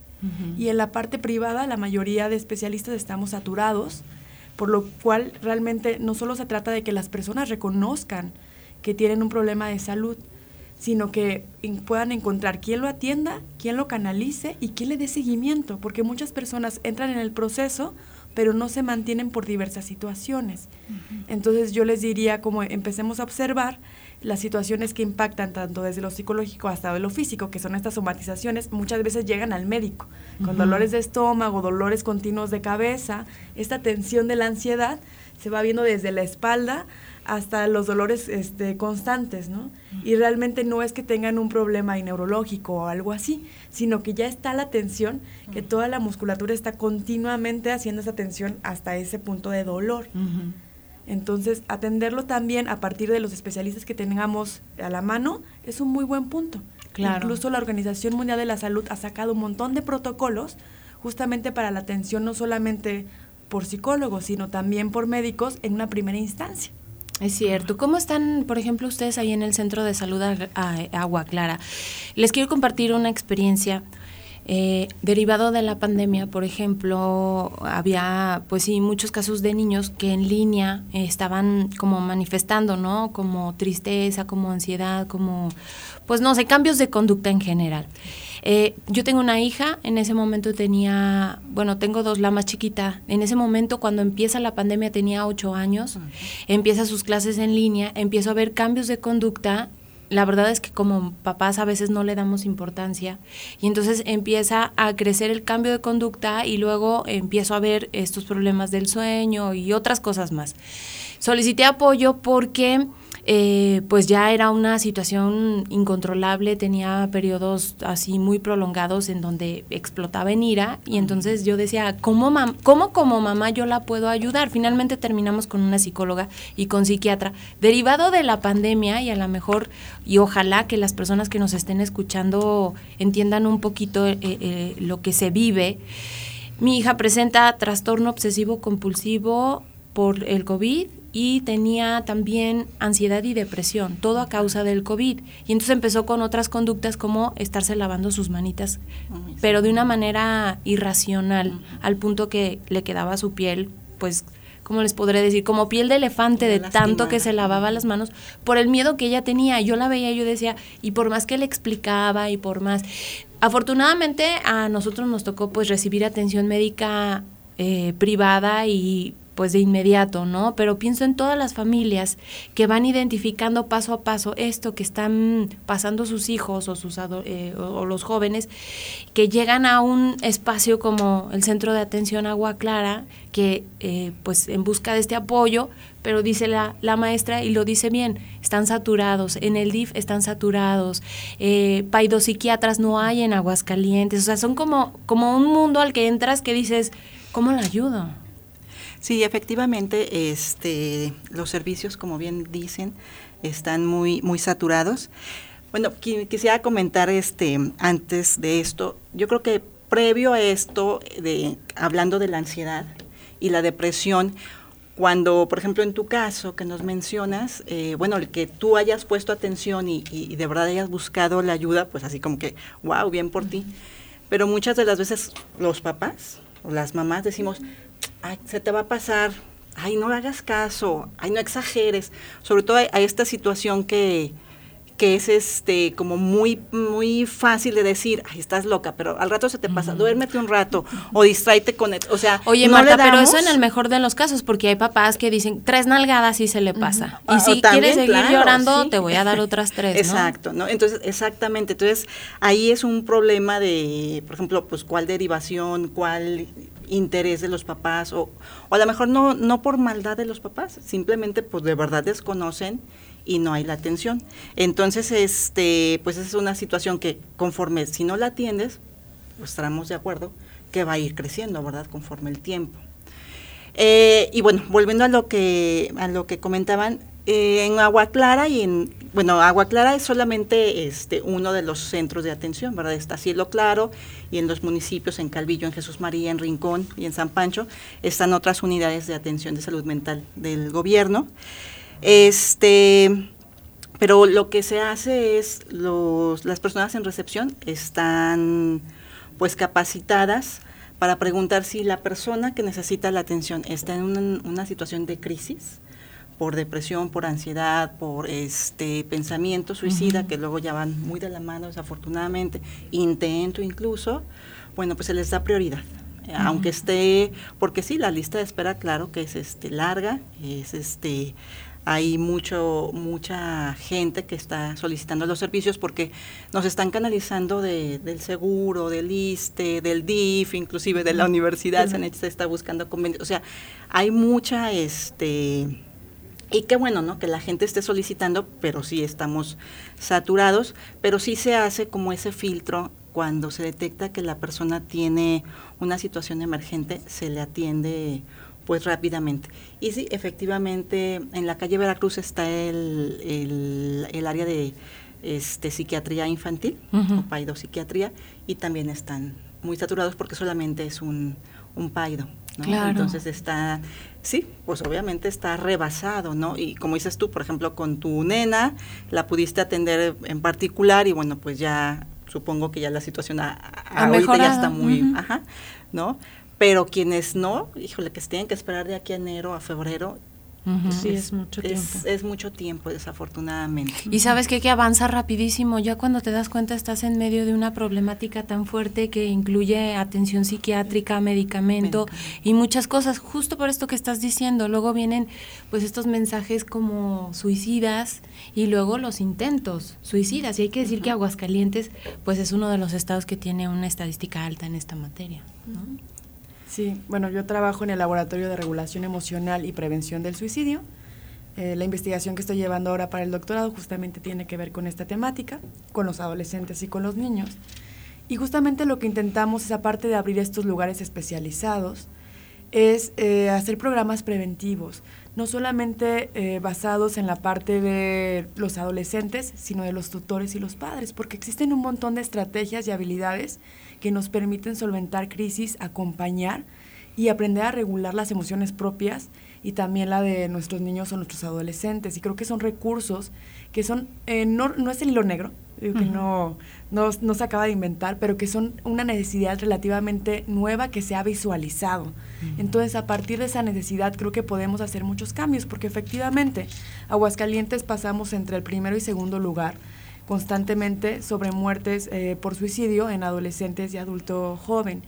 Y en la parte privada, la mayoría de especialistas estamos saturados, por lo cual realmente no solo se trata de que las personas reconozcan que tienen un problema de salud, sino que puedan encontrar quién lo atienda, quién lo canalice y quién le dé seguimiento, porque muchas personas entran en el proceso, pero no se mantienen por diversas situaciones. Entonces yo les diría como empecemos a observar las situaciones que impactan tanto desde lo psicológico hasta lo físico, que son estas somatizaciones, muchas veces llegan al médico, con dolores de estómago, dolores continuos de cabeza, esta tensión de la ansiedad se va viendo desde la espalda hasta los dolores este, constantes, ¿no? Y realmente no es que tengan un problema neurológico o algo así, sino que ya está la tensión, que toda la musculatura está continuamente haciendo esa tensión hasta ese punto de dolor. Entonces, atenderlo también a partir de los especialistas que tengamos a la mano es un muy buen punto. Incluso la Organización Mundial de la Salud ha sacado un montón de protocolos justamente para la atención no solamente por psicólogos, sino también por médicos en una primera instancia. Es cierto. ¿Cómo están, por ejemplo, ustedes ahí en el Centro de Salud Agua Clara? Les quiero compartir una experiencia. Eh, derivado de la pandemia, por ejemplo, había, pues sí, muchos casos de niños que en línea estaban como manifestando, ¿no? Como tristeza, como ansiedad, como, pues no sé, cambios de conducta en general. Eh, yo tengo una hija, en ese momento tenía, bueno, tengo dos, la más chiquita. En ese momento, cuando empieza la pandemia, tenía ocho años, empieza sus clases en línea, empiezo a ver cambios de conducta la verdad es que como papás a veces no le damos importancia y entonces empieza a crecer el cambio de conducta y luego empiezo a ver estos problemas del sueño y otras cosas más. Solicité apoyo porque eh, pues ya era una situación incontrolable, tenía periodos así muy prolongados en donde explotaba en ira y entonces yo decía, ¿cómo, ¿cómo como mamá yo la puedo ayudar? Finalmente terminamos con una psicóloga y con psiquiatra. Derivado de la pandemia y a lo mejor, y ojalá que las personas que nos estén escuchando entiendan un poquito eh, eh, lo que se vive, mi hija presenta trastorno obsesivo compulsivo por el COVID y tenía también ansiedad y depresión, todo a causa del COVID. Y entonces empezó con otras conductas como estarse lavando sus manitas, pero de una manera irracional, al punto que le quedaba su piel, pues, ¿cómo les podré decir? Como piel de elefante de tanto que se lavaba las manos por el miedo que ella tenía. Yo la veía y yo decía, y por más que le explicaba y por más... Afortunadamente a nosotros nos tocó pues recibir atención médica eh, privada y pues de inmediato, ¿no? Pero pienso en todas las familias que van identificando paso a paso esto que están pasando sus hijos o, sus eh, o, los jóvenes, que llegan a un espacio como el Centro de Atención Agua Clara, que eh, pues en busca de este apoyo, pero dice la, la, maestra y lo dice bien, están saturados, en el DIF están saturados, eh, paidopsiquiatras no hay en Aguascalientes, o sea, son como, como un mundo al que entras que dices, ¿cómo la ayudo? Sí, efectivamente, este, los servicios, como bien dicen, están muy, muy saturados. Bueno, quisiera comentar este, antes de esto, yo creo que previo a esto, de, hablando de la ansiedad y la depresión, cuando, por ejemplo, en tu caso que nos mencionas, eh, bueno, el que tú hayas puesto atención y, y, de verdad hayas buscado la ayuda, pues así como que, wow, bien por ti. Pero muchas de las veces los papás o las mamás decimos, ay, se te va a pasar, ay, no hagas caso, ay, no exageres, sobre todo a, esta situación que, que es este como muy muy fácil de decir, ay, estás loca, pero al rato se te pasa, duérmete un rato o distráete con el, o sea, Oye, Marta, pero eso en el mejor de los casos, porque hay papás que dicen, tres nalgadas y se le pasa. Y ah, si quieres seguir llorando, te voy a dar otras tres, Exacto, ¿no? Entonces, exactamente, entonces ahí es un problema de, por ejemplo, pues cuál derivación, cuál interés de los papás o, o a lo mejor no, no por maldad de los papás, simplemente pues de verdad desconocen y no hay la atención. Entonces, este, pues es una situación que conforme, si no la atiendes, pues estaremos de acuerdo que va a ir creciendo, ¿verdad? Conforme el tiempo. Eh, y bueno, volviendo a lo que, a lo que comentaban, eh, en Agua Clara y en, bueno, Agua Clara es solamente este, uno de los centros de atención, ¿verdad? Está Cielo Claro y en los municipios, en Calvillo, en Jesús María, en Rincón y en San Pancho, están otras unidades de atención de salud mental del gobierno. Este, pero lo que se hace es, los, las personas en recepción están pues capacitadas para preguntar si la persona que necesita la atención está en una situación de crisis, por depresión, por ansiedad, por este pensamiento suicida, que luego ya van muy de la mano desafortunadamente, intento incluso, bueno, pues se les da prioridad. Aunque esté, porque sí, la lista de espera, claro que es este larga, es este hay mucho mucha gente que está solicitando los servicios porque nos están canalizando de, del seguro, del ISTE, del DIF, inclusive de la universidad, se está buscando convenios. O sea, hay mucha, este, y qué bueno, ¿no? Que la gente esté solicitando, pero sí estamos saturados, pero sí se hace como ese filtro cuando se detecta que la persona tiene una situación emergente, se le atiende pues rápidamente. Y sí, efectivamente, en la calle Veracruz está el, el, área de este, psiquiatría infantil, o paidopsiquiatría, y también están muy saturados porque solamente es un, un paido. ¿No? Entonces está, sí, pues obviamente está rebasado, ¿no? Y como dices tú, por ejemplo, con tu nena, la pudiste atender en particular y bueno, pues ya supongo que ya la situación a, ahorita ya está muy, ajá, ¿no? pero quienes no, híjole, que se tienen que esperar de aquí a enero a febrero. Sí, es, mucho tiempo. Es, mucho tiempo, desafortunadamente. Y sabes que, que avanza rapidísimo. Ya cuando te das cuenta estás en medio de una problemática tan fuerte que incluye atención psiquiátrica, medicamento y muchas cosas. Justo por esto que estás diciendo. Luego vienen pues estos mensajes como suicidas y luego los intentos suicidas. Y hay que decir que Aguascalientes pues es uno de los estados que tiene una estadística alta en esta materia. ¿no? Sí, bueno, yo trabajo en el Laboratorio de Regulación Emocional y Prevención del Suicidio. Eh, la investigación que estoy llevando ahora para el doctorado justamente tiene que ver con esta temática, con los adolescentes y con los niños. Y justamente lo que intentamos es, aparte de abrir estos lugares especializados, es eh, hacer programas preventivos, no solamente eh, basados en la parte de los adolescentes, sino de los tutores y los padres, porque existen un montón de estrategias y habilidades que nos permiten solventar crisis, acompañar y aprender a regular las emociones propias y también la de nuestros niños o nuestros adolescentes. Y creo que son recursos que son, eh, no, no, es el hilo negro, que no, no, no, se acaba de inventar, pero que son una necesidad relativamente nueva que se ha visualizado. Entonces, a partir de esa necesidad, creo que podemos hacer muchos cambios, porque efectivamente, Aguascalientes pasamos entre el primero y segundo lugar constantemente sobre muertes eh, por suicidio en adolescentes y adulto joven.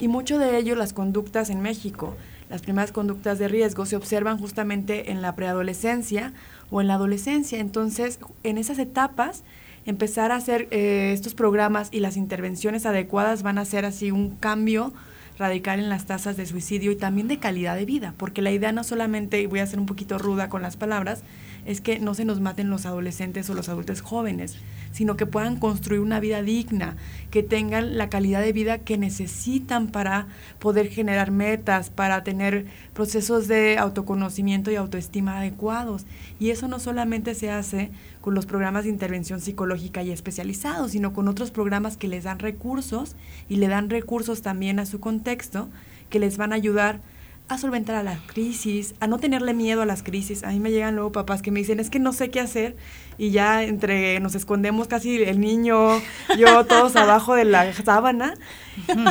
Y mucho de ello, las conductas en México, las primeras conductas de riesgo se observan justamente en la preadolescencia o en la adolescencia. Entonces, en esas etapas, empezar a hacer eh, estos programas y las intervenciones adecuadas van a ser así un cambio radical en las tasas de suicidio y también de calidad de vida, porque la idea no solamente, y voy a ser un poquito ruda con las palabras, es que no se nos maten los adolescentes o los adultos jóvenes, sino que puedan construir una vida digna, que tengan la calidad de vida que necesitan para poder generar metas, para tener procesos de autoconocimiento y autoestima adecuados. Y eso no solamente se hace con los programas de intervención psicológica y especializados, sino con otros programas que les dan recursos y le dan recursos también a su contexto que les van a ayudar a solventar a la crisis, a no tenerle miedo a las crisis. A mí me llegan luego papás que me dicen, es que no sé qué hacer y ya entre nos escondemos casi el niño, yo *laughs* todos abajo de la sábana.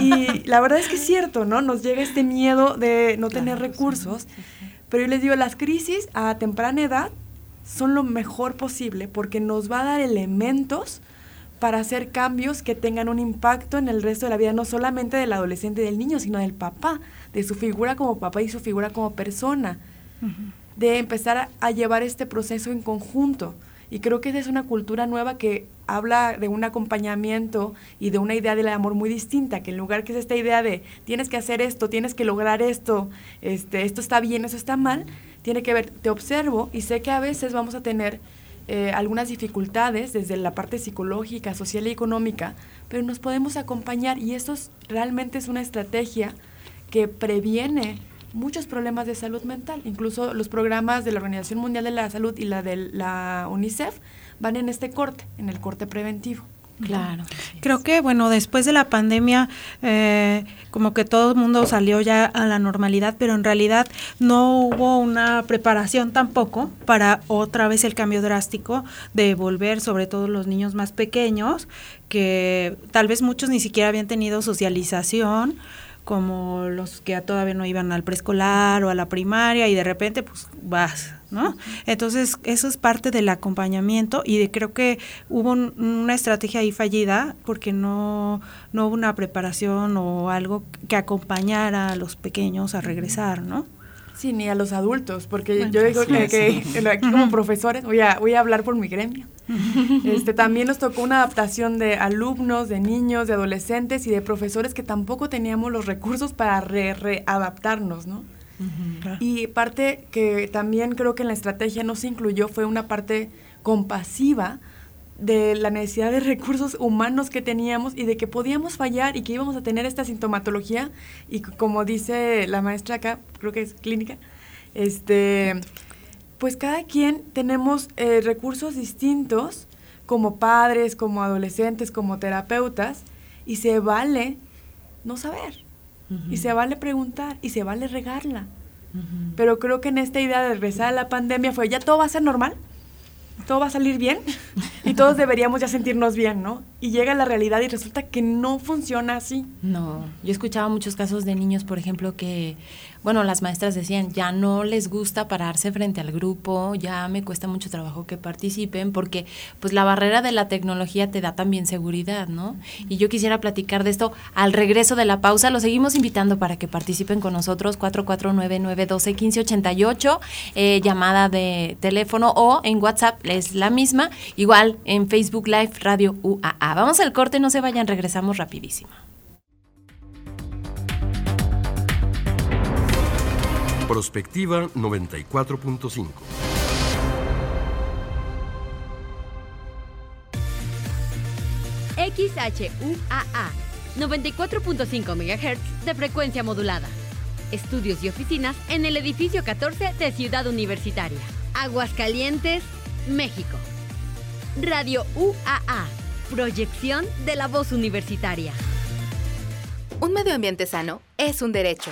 Y la verdad es que es cierto, ¿no? Nos llega este miedo de no tener recursos. Pero yo les digo, las crisis a temprana edad son lo mejor posible porque nos va a dar elementos para hacer cambios que tengan un impacto en el resto de la vida, no solamente del adolescente y del niño, sino del papá de su figura como papá y su figura como persona, de empezar a, llevar este proceso en conjunto. Y creo que esa es una cultura nueva que habla de un acompañamiento y de una idea del amor muy distinta, que en lugar que es esta idea de tienes que hacer esto, tienes que lograr esto, este, esto está bien, eso está mal, tiene que ver, te observo y sé que a veces vamos a tener eh, algunas dificultades desde la parte psicológica, social y económica, pero nos podemos acompañar y eso realmente es una estrategia que previene muchos problemas de salud mental. Incluso los programas de la Organización Mundial de la Salud y la de la UNICEF van en este corte, en el corte preventivo. Claro. Creo que, bueno, después de la pandemia, eh, como que todo el mundo salió ya a la normalidad, pero en realidad no hubo una preparación tampoco para otra vez el cambio drástico de volver, sobre todo los niños más pequeños, que tal vez muchos ni siquiera habían tenido socialización como los que todavía no iban al preescolar o a la primaria y de repente pues vas, ¿no? Entonces eso es parte del acompañamiento y de, creo que hubo una estrategia ahí fallida porque no, no hubo una preparación o algo que acompañara a los pequeños a regresar, ¿no? Sí, ni a los adultos, porque yo digo que, que, *laughs* aquí como profesores, voy a, voy a hablar por mi gremio, *laughs* este, también nos tocó una adaptación de alumnos, de niños, de adolescentes y de profesores que tampoco teníamos los recursos para readaptarnos, ¿no? Y parte que también creo que en la estrategia no se incluyó fue una parte compasiva de la necesidad de recursos humanos que teníamos y de que podíamos fallar y que íbamos a tener esta sintomatología. Y como dice la maestra acá, creo que es clínica, este, pues cada quien tenemos eh, recursos distintos como padres, como adolescentes, como terapeutas y se vale no saber y se vale preguntar y se vale regarla. Pero creo que en esta idea de regresar a la pandemia fue, ya todo va a ser normal todo va a salir bien y todos deberíamos ya sentirnos bien, ¿no? Y llega la realidad y resulta que no funciona así. No, yo escuchaba muchos casos de niños, por ejemplo, que bueno, las maestras decían, ya no les gusta pararse frente al grupo, ya me cuesta mucho trabajo que participen, porque pues la barrera de la tecnología te da también seguridad, ¿no? Y yo quisiera platicar de esto al regreso de la pausa, los seguimos invitando para que participen con nosotros, 449-912-1588, eh, llamada de teléfono o en WhatsApp es la misma, igual en Facebook Live Radio UAA. Vamos al corte, no se vayan, regresamos rapidísimo. Prospectiva 94.5. XHUAA 94.5 MHz de frecuencia modulada. Estudios y oficinas en el edificio 14 de Ciudad Universitaria. Aguascalientes, México. Radio UAA. Proyección de la voz universitaria. Un medio ambiente sano es un derecho.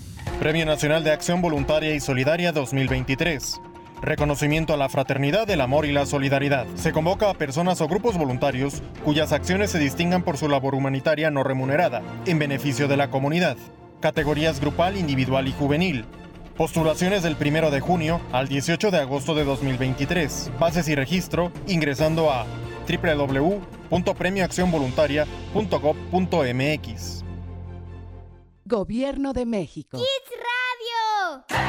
Premio Nacional de Acción Voluntaria y Solidaria 2023. Reconocimiento a la fraternidad, el amor y la solidaridad. Se convoca a personas o grupos voluntarios cuyas acciones se distingan por su labor humanitaria no remunerada, en beneficio de la comunidad. Categorías grupal, individual y juvenil. Postulaciones del 1 de junio al 18 de agosto de 2023. Bases y registro ingresando a www.premioaccionvoluntaria.gov.mx. Gobierno de México. Kids Radio.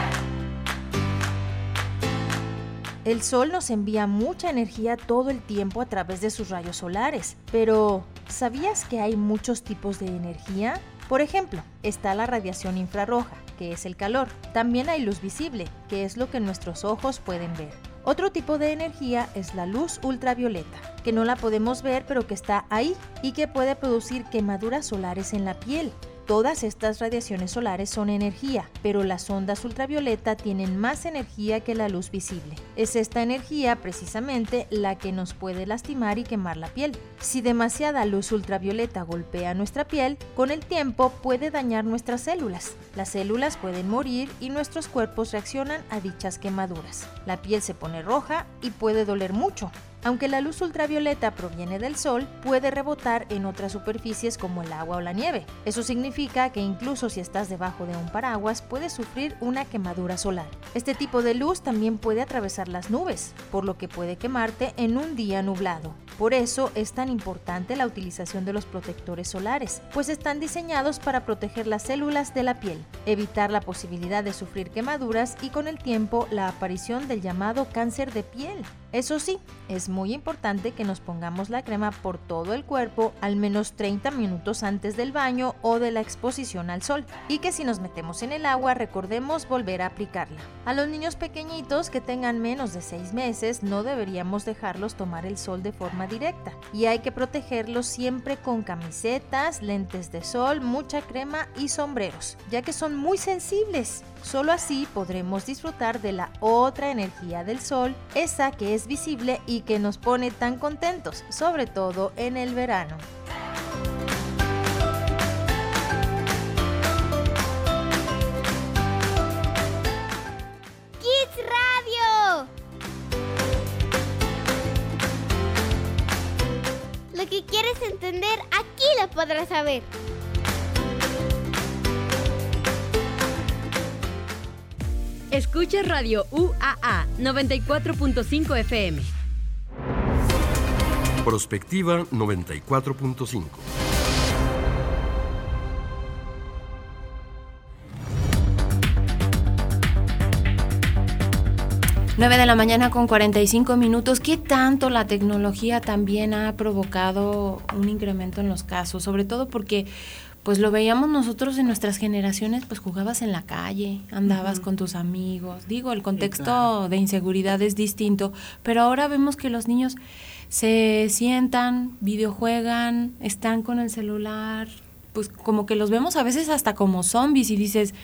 El Sol nos envía mucha energía todo el tiempo a través de sus rayos solares, pero ¿sabías que hay muchos tipos de energía? Por ejemplo, está la radiación infrarroja, que es el calor. También hay luz visible, que es lo que nuestros ojos pueden ver. Otro tipo de energía es la luz ultravioleta, que no la podemos ver pero que está ahí y que puede producir quemaduras solares en la piel. Todas estas radiaciones solares son energía, pero las ondas ultravioleta tienen más energía que la luz visible. Es esta energía precisamente la que nos puede lastimar y quemar la piel. Si demasiada luz ultravioleta golpea nuestra piel, con el tiempo puede dañar nuestras células. Las células pueden morir y nuestros cuerpos reaccionan a dichas quemaduras. La piel se pone roja y puede doler mucho. Aunque la luz ultravioleta proviene del sol, puede rebotar en otras superficies como el agua o la nieve. Eso significa que incluso si estás debajo de un paraguas puedes sufrir una quemadura solar. Este tipo de luz también puede atravesar las nubes, por lo que puede quemarte en un día nublado. Por eso es tan importante la utilización de los protectores solares, pues están diseñados para proteger las células de la piel, evitar la posibilidad de sufrir quemaduras y con el tiempo la aparición del llamado cáncer de piel. Eso sí, es muy importante que nos pongamos la crema por todo el cuerpo al menos 30 minutos antes del baño o de la exposición al sol y que si nos metemos en el agua recordemos volver a aplicarla. A los niños pequeñitos que tengan menos de 6 meses no deberíamos dejarlos tomar el sol de forma directa y hay que protegerlos siempre con camisetas, lentes de sol, mucha crema y sombreros, ya que son muy sensibles. Solo así podremos disfrutar de la otra energía del sol, esa que es visible y que nos pone tan contentos, sobre todo en el verano. Kids Radio. Lo que quieres entender aquí lo podrás saber. Escucha Radio UAA 94.5 FM. Prospectiva 94.5. 9 de la mañana con 45 minutos. ¿Qué tanto la tecnología también ha provocado un incremento en los casos? Sobre todo porque pues lo veíamos nosotros en nuestras generaciones, pues jugabas en la calle, andabas con tus amigos. Digo, el contexto de inseguridad es distinto, pero ahora vemos que los niños se sientan, videojuegan, están con el celular, pues como que los vemos a veces hasta como zombies y dices,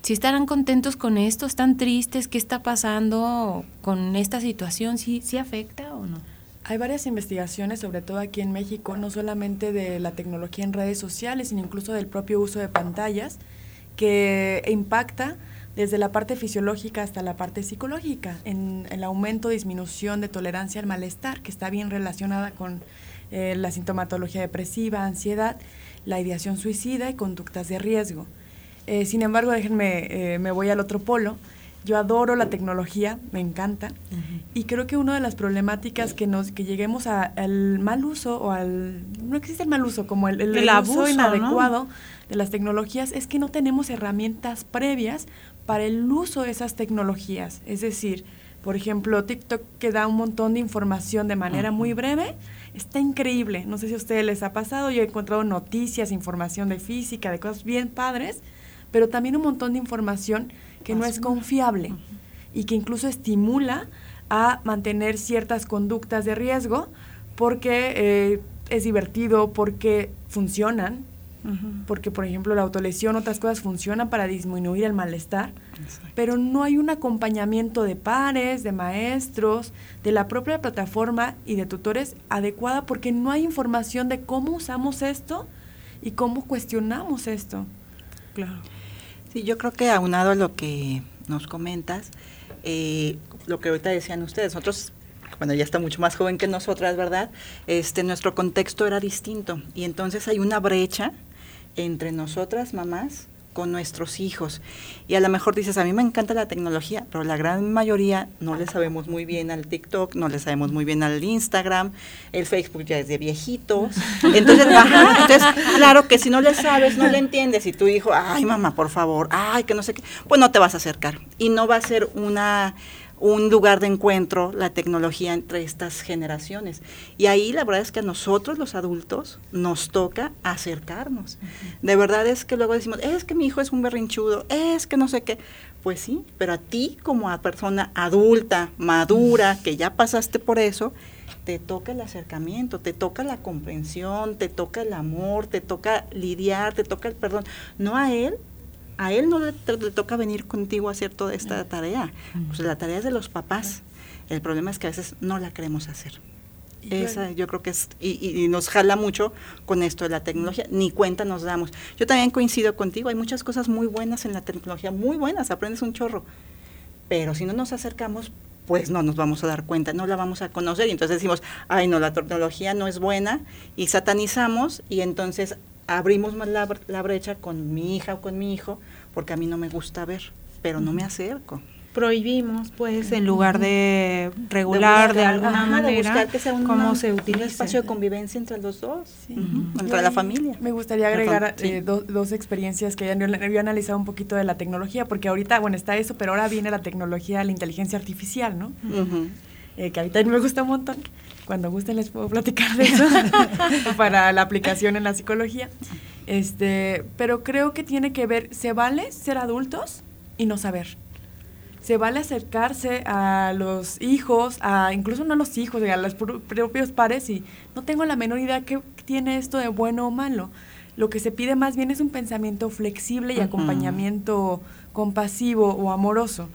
si estarán contentos con esto, están tristes, ¿qué está pasando con esta situación? ¿Sí, sí afecta o no? Hay varias investigaciones, sobre todo aquí en México, no solamente de la tecnología en redes sociales, sino incluso del propio uso de pantallas, que impacta desde la parte fisiológica hasta la parte psicológica, en el aumento, disminución de tolerancia al malestar, que está bien relacionada con eh, la sintomatología depresiva, ansiedad, la ideación suicida y conductas de riesgo. Eh, sin embargo, déjenme, eh, me voy al otro polo, yo adoro la tecnología, me encanta, y creo que una de las problemáticas que nos que lleguemos al mal uso o al no existe el mal uso como el, el, uso inadecuado de las tecnologías es que no tenemos herramientas previas para el uso de esas tecnologías. Es decir, por ejemplo, TikTok que da un montón de información de manera muy breve, está increíble. No sé si a ustedes les ha pasado, yo he encontrado noticias, información de física, de cosas bien padres, pero también un montón de información que no es confiable y que incluso estimula a mantener ciertas conductas de riesgo porque eh, es divertido, porque funcionan, porque por ejemplo la autolesión, otras cosas funcionan para disminuir el malestar, pero no hay un acompañamiento de pares, de maestros, de la propia plataforma y de tutores adecuada porque no hay información de cómo usamos esto y cómo cuestionamos esto. Claro. Sí, yo creo que aunado a lo que nos comentas, eh, lo que ahorita decían ustedes, nosotros bueno, ya está mucho más joven que nosotras, ¿verdad? Este, nuestro contexto era distinto y entonces hay una brecha entre nosotras, mamás, con nuestros hijos. Y a lo mejor dices, a mí me encanta la tecnología, pero la gran mayoría no le sabemos muy bien al TikTok, no le sabemos muy bien al Instagram, el Facebook ya es de viejitos. *laughs* Entonces, entonces claro que si no le sabes, no le entiendes, y tu hijo, ay mamá, por favor, ay, que no sé qué, pues no te vas a acercar. Y no va a ser una un lugar de encuentro la tecnología entre estas generaciones. Y ahí la verdad es que a nosotros los adultos nos toca acercarnos. De verdad es que luego decimos, es que mi hijo es un berrinchudo, es que no sé qué. Pues sí, pero a ti como a persona adulta, madura, que ya pasaste por eso, te toca el acercamiento, te toca la comprensión, te toca el amor, te toca lidiar, te toca el perdón. No a él, a él no le, toca venir contigo a hacer toda esta tarea. Pues la tarea es de los papás. El problema es que a veces no la queremos hacer. Esa yo creo que es, y, nos jala mucho con esto de la tecnología, ni cuenta nos damos. Yo también coincido contigo, hay muchas cosas muy buenas en la tecnología, muy buenas, aprendes un chorro, pero si no nos acercamos, pues no nos vamos a dar cuenta, no la vamos a conocer y entonces decimos, ay no, la tecnología no es buena y satanizamos y entonces abrimos más la, brecha con mi hija o con mi hijo porque a mí no me gusta ver, pero no me acerco prohibimos, pues, en lugar de regular de, alguna manera que sea cómo se utiliza. Un espacio de convivencia entre los dos, entre la familia. Me gustaría agregar eh, dos experiencias que ya había analizado un poquito de la tecnología, porque ahorita, bueno, está eso, pero ahora viene la tecnología, la inteligencia artificial, ¿no? Eh, que ahorita me gusta un montón. Cuando gusten les puedo platicar de eso *laughs* para la aplicación en la psicología. Este, pero creo que tiene que ver, se vale ser adultos y no saber. Se vale acercarse a los hijos, a incluso no a los hijos, a los propios pares y no tengo la menor idea qué tiene esto de bueno o malo. Lo que se pide más bien es un pensamiento flexible y acompañamiento compasivo o amoroso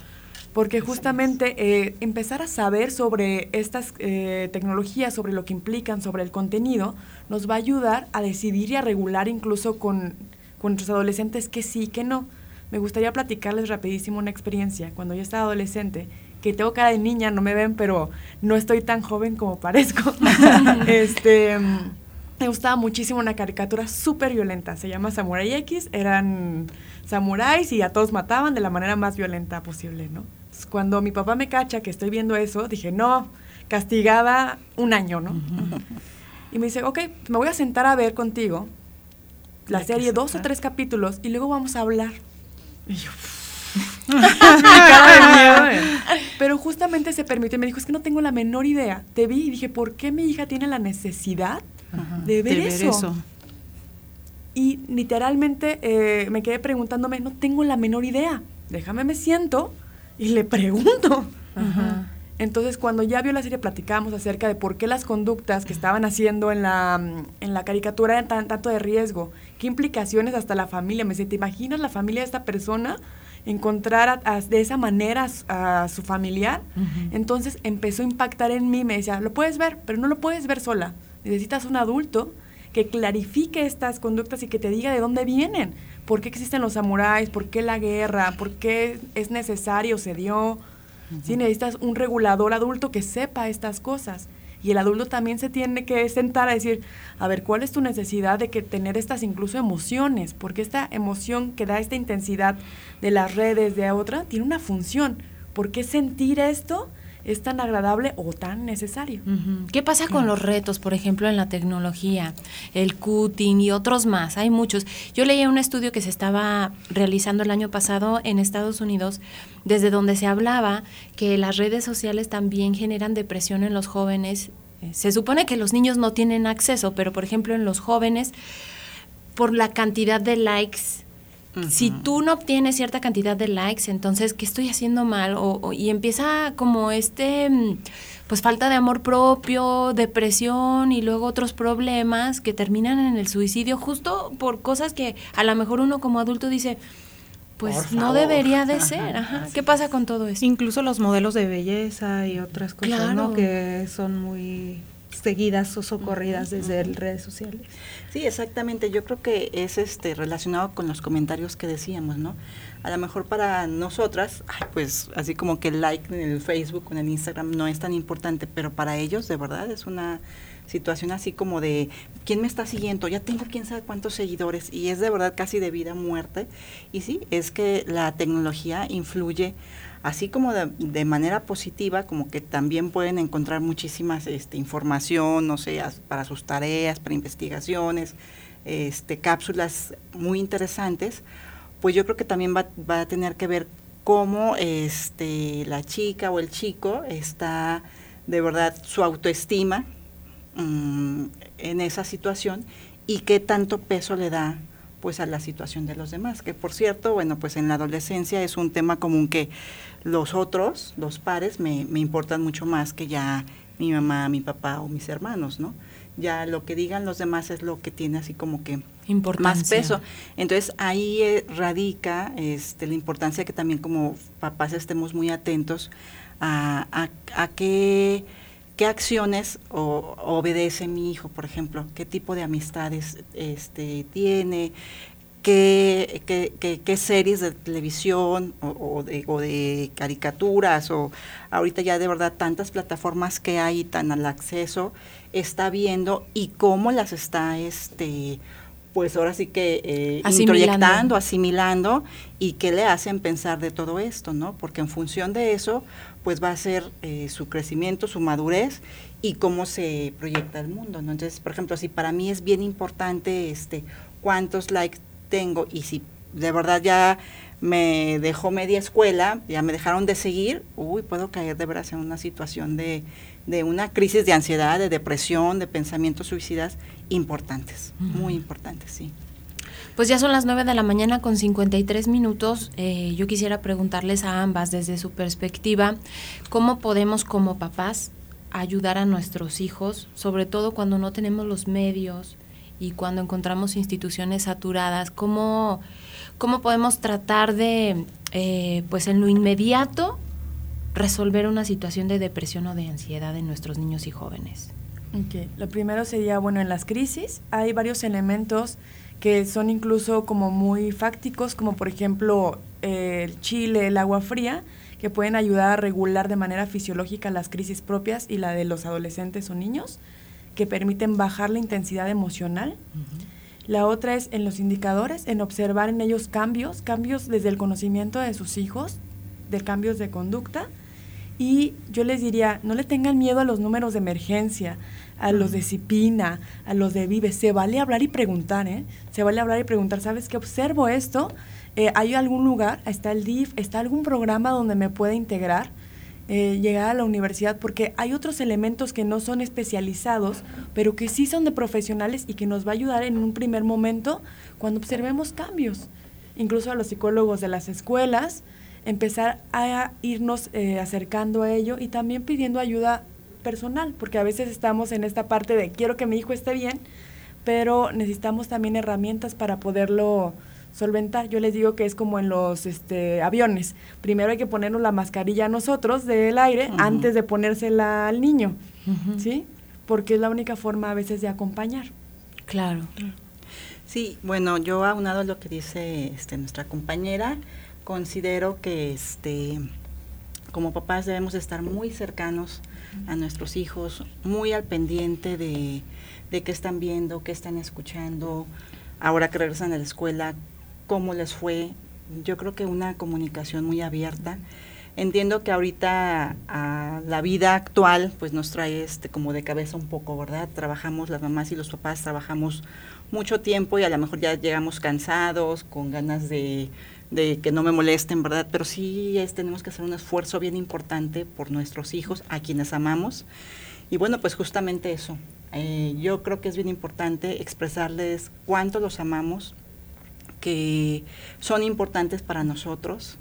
porque justamente eh, empezar a saber sobre estas eh, tecnologías, sobre lo que implican, sobre el contenido, nos va a ayudar a decidir y a regular incluso con, con nuestros adolescentes que sí, que no. Me gustaría platicarles rapidísimo una experiencia. Cuando yo estaba adolescente, que tengo cara de niña, no me ven, pero no estoy tan joven como parezco. *laughs* *laughs* este, me gustaba muchísimo una caricatura súper violenta, se llama Samurai X, eran samuráis y a todos mataban de la manera más violenta posible, ¿no? Cuando mi papá me cacha que estoy viendo eso, dije, no, castigada un año, ¿no? Y me dice, ok, me voy a sentar a ver contigo la serie, dos o tres capítulos, y luego vamos a hablar. Y yo, *laughs* Pero justamente se permitió, me dijo, es que no tengo la menor idea. Te vi y dije, ¿por qué mi hija tiene la necesidad de ver, eso? Y literalmente eh, me quedé preguntándome, no tengo la menor idea. Déjame, me siento y le pregunto. Entonces, cuando ya vio la serie, platicamos acerca de por qué las conductas que estaban haciendo en la, en la caricatura eran tan, tanto de riesgo. ¿Qué implicaciones hasta la familia? Me dice, ¿te imaginas la familia de esta persona? encontrar de esa manera a, su familiar. Entonces empezó a impactar en mí, me decía, lo puedes ver, pero no lo puedes ver sola. Necesitas un adulto que clarifique estas conductas y que te diga de dónde vienen, por qué existen los samuráis, por qué la guerra, por qué es necesario, se dio. necesitas un regulador adulto que sepa estas cosas. Y el adulto también se tiene que sentar a decir, a ver, ¿cuál es tu necesidad de que tener estas incluso emociones? Porque esta emoción que da esta intensidad de las redes de otra tiene una función. ¿Por qué sentir esto? Es tan agradable o tan necesario. ¿Qué pasa con los retos, por ejemplo, en la tecnología, el cutting y otros más? Hay muchos. Yo leí un estudio que se estaba realizando el año pasado en Estados Unidos, desde donde se hablaba que las redes sociales también generan depresión en los jóvenes. Eh, se supone que los niños no tienen acceso, pero por ejemplo en los jóvenes, por la cantidad de likes si tú no obtienes cierta cantidad de likes, entonces, ¿qué estoy haciendo mal? O, y empieza como este, mm, pues falta de amor propio, depresión y luego otros problemas que terminan en el suicidio justo por cosas que a lo mejor uno como adulto dice, pues no debería de *laughs* ser. Ajá. ¿Qué pasa con todo eso? Incluso los modelos de belleza y otras cosas, ¿no? Que son muy seguidas o socorridas desde redes sociales. Sí, exactamente. Yo creo que es este relacionado con los comentarios que decíamos, ¿no? A lo mejor para nosotras, pues así como que el like en el Facebook o en el Instagram no es tan importante, pero para ellos de verdad es una situación así como de quién me está siguiendo, ya tengo quién sabe cuántos seguidores y es de verdad casi de vida muerte. Y sí, es que la tecnología influye así como de, manera positiva, como que también pueden encontrar muchísimas este, información, no sé, para sus tareas, para investigaciones, este, cápsulas muy interesantes, pues yo creo que también va, a tener que ver cómo este, la chica o el chico está de verdad su autoestima mm, en esa situación y qué tanto peso le da pues a la situación de los demás, que por cierto, bueno, pues en la adolescencia es un tema común que los otros, los pares, me, me importan mucho más que ya mi mamá, mi papá o mis hermanos, ¿no? Ya lo que digan los demás es lo que tiene así como que más peso. Entonces ahí eh, radica este, la importancia que también como papás estemos muy atentos a, a, a qué, qué acciones obedece mi hijo, por ejemplo, qué tipo de amistades este, tiene, qué, qué, series de televisión o, de, o, de, caricaturas o ahorita ya de verdad tantas plataformas que hay tan al acceso está viendo y cómo las está este pues ahora sí que eh, introyectando, asimilando y qué le hacen pensar de todo esto, ¿no? Porque en función de eso, pues va a ser eh, su crecimiento, su madurez y cómo se proyecta el mundo, ¿no? Entonces, por ejemplo, si para mí es bien importante este cuántos likes tengo y si de verdad ya me dejó media escuela, ya me dejaron de seguir, uy, puedo caer de veras en una situación de, de una crisis de ansiedad, de depresión, de pensamientos suicidas importantes, muy importantes, sí. Pues ya son las 9 de la mañana con 53 minutos. Eh, yo quisiera preguntarles a ambas desde su perspectiva, ¿cómo podemos como papás ayudar a nuestros hijos, sobre todo cuando no tenemos los medios, y cuando encontramos instituciones saturadas, ¿cómo, cómo podemos tratar de, eh, pues en lo inmediato, resolver una situación de depresión o de ansiedad en nuestros niños y jóvenes? Okay. Lo primero sería, bueno, en las crisis hay varios elementos que son incluso como muy fácticos, como por ejemplo eh, el chile, el agua fría, que pueden ayudar a regular de manera fisiológica las crisis propias y la de los adolescentes o niños que permiten bajar la intensidad emocional. La otra es en los indicadores, en observar en ellos cambios, cambios desde el conocimiento de sus hijos, de cambios de conducta. Y yo les diría, no le tengan miedo a los números de emergencia, a los de Cipina, a los de Vive. Se vale hablar y preguntar, ¿eh? Se vale hablar y preguntar, ¿sabes qué? Observo esto, eh, ¿hay algún lugar? ¿Está el DIF? ¿Está algún programa donde me pueda integrar? Eh, llegar a la universidad porque hay otros elementos que no son especializados, pero que sí son de profesionales y que nos va a ayudar en un primer momento cuando observemos cambios. Incluso a los psicólogos de las escuelas, empezar a irnos eh, acercando a ello y también pidiendo ayuda personal, porque a veces estamos en esta parte de quiero que mi hijo esté bien, pero necesitamos también herramientas para poderlo solventar. Yo les digo que es como en los este, aviones. Primero hay que ponernos la mascarilla a nosotros del aire antes de ponérsela al niño, ¿sí? Porque es la única forma a veces de acompañar. Claro. Sí, bueno, yo aunado a lo que dice este, nuestra compañera, considero que este, como papás debemos estar muy cercanos a nuestros hijos, muy al pendiente de, de qué están viendo, qué están escuchando, ahora que regresan a la escuela, cómo les fue. Yo creo que una comunicación muy abierta. Entiendo que ahorita a la vida actual pues nos trae este como de cabeza un poco, ¿verdad? Trabajamos las mamás y los papás trabajamos mucho tiempo y a lo mejor ya llegamos cansados, con ganas de, que no me molesten, ¿verdad? Pero sí es, tenemos que hacer un esfuerzo bien importante por nuestros hijos, a quienes amamos. Y bueno, pues justamente eso. Eh, yo creo que es bien importante expresarles cuánto los amamos, que son importantes para nosotros,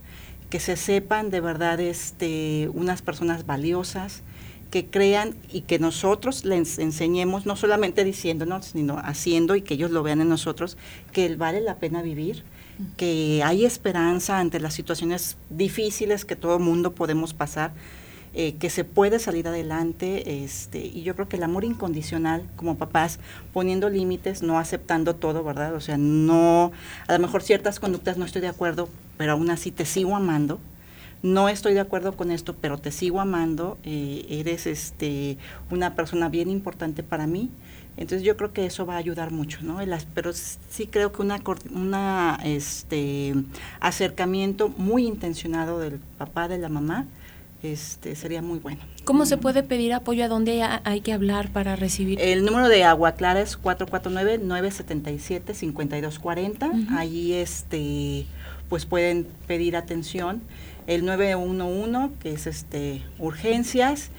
que se sepan de verdad este, unas personas valiosas, que crean y que nosotros les enseñemos, no solamente diciéndonos, sino haciendo y que ellos lo vean en nosotros, que vale la pena vivir, que hay esperanza ante las situaciones difíciles que todo mundo podemos pasar, eh, que se puede salir adelante, este, y yo creo que el amor incondicional como papás, poniendo límites, no aceptando todo, ¿verdad? O sea, no, a lo mejor ciertas conductas no estoy de acuerdo, pero aún así te sigo amando, no estoy de acuerdo con esto, pero te sigo amando, eh, eres este, una persona bien importante para mí. Entonces yo creo que eso va a ayudar mucho, ¿no? pero sí creo que una, una este, acercamiento muy intencionado del papá, de la mamá, este, sería muy bueno. ¿Cómo se puede pedir apoyo? ¿A dónde hay que hablar para recibir? El número de Agua Clara es 449-977-5240. Allí este, pues pueden pedir atención. El 911, que es este urgencias.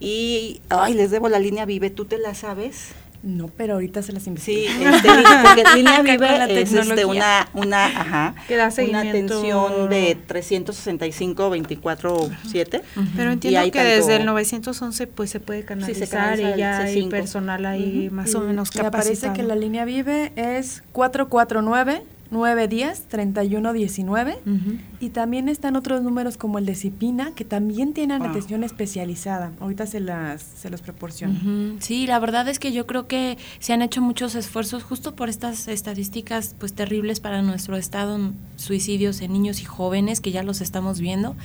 Y, ay, les debo la línea Vive, ¿tú te la sabes? No, pero ahorita se las investigo. Sí, *laughs* este, porque Línea *laughs* Vive es este, una, una, ajá, *laughs* una atención de 365 24 7 Pero entiendo que desde el 911 pues se puede canalizar y ya hay personal ahí más o menos capacitado. Me parece que la Línea Vive es 449 910 3119 y también están otros números como el de Cipina que también tienen atención especializada. Ahorita se las se los proporciono. Sí, la verdad es que yo creo que se han hecho muchos esfuerzos justo por estas estadísticas pues terribles para nuestro estado, suicidios en niños y jóvenes que ya los estamos viendo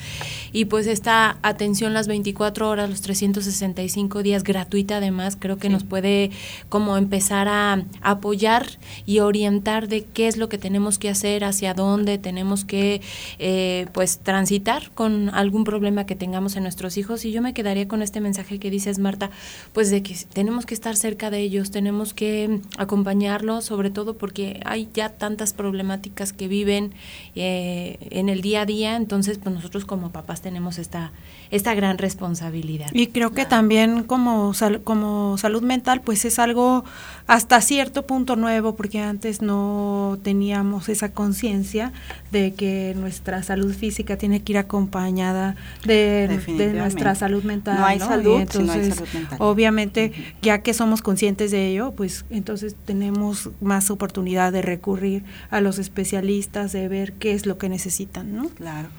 y pues esta atención las 24 horas, los 365 días gratuita además, creo que nos puede como empezar a apoyar y orientar de qué es lo que tenemos tenemos que hacer, hacia dónde tenemos que eh, pues transitar con algún problema que tengamos en nuestros hijos. Y yo me quedaría con este mensaje que dices, Marta, pues de que tenemos que estar cerca de ellos, tenemos que acompañarlos, sobre todo porque hay ya tantas problemáticas que viven eh, en el día a día, entonces pues nosotros como papás tenemos esta, esta gran responsabilidad. Y creo que también como, como salud mental pues es algo hasta cierto punto nuevo porque antes no teníamos esa conciencia de que nuestra salud física tiene que ir acompañada de, nuestra salud mental. No hay salud, entonces, obviamente, ya que somos conscientes de ello, pues entonces tenemos más oportunidad de recurrir a los especialistas, de ver qué es lo que necesitan, ¿no? Claro.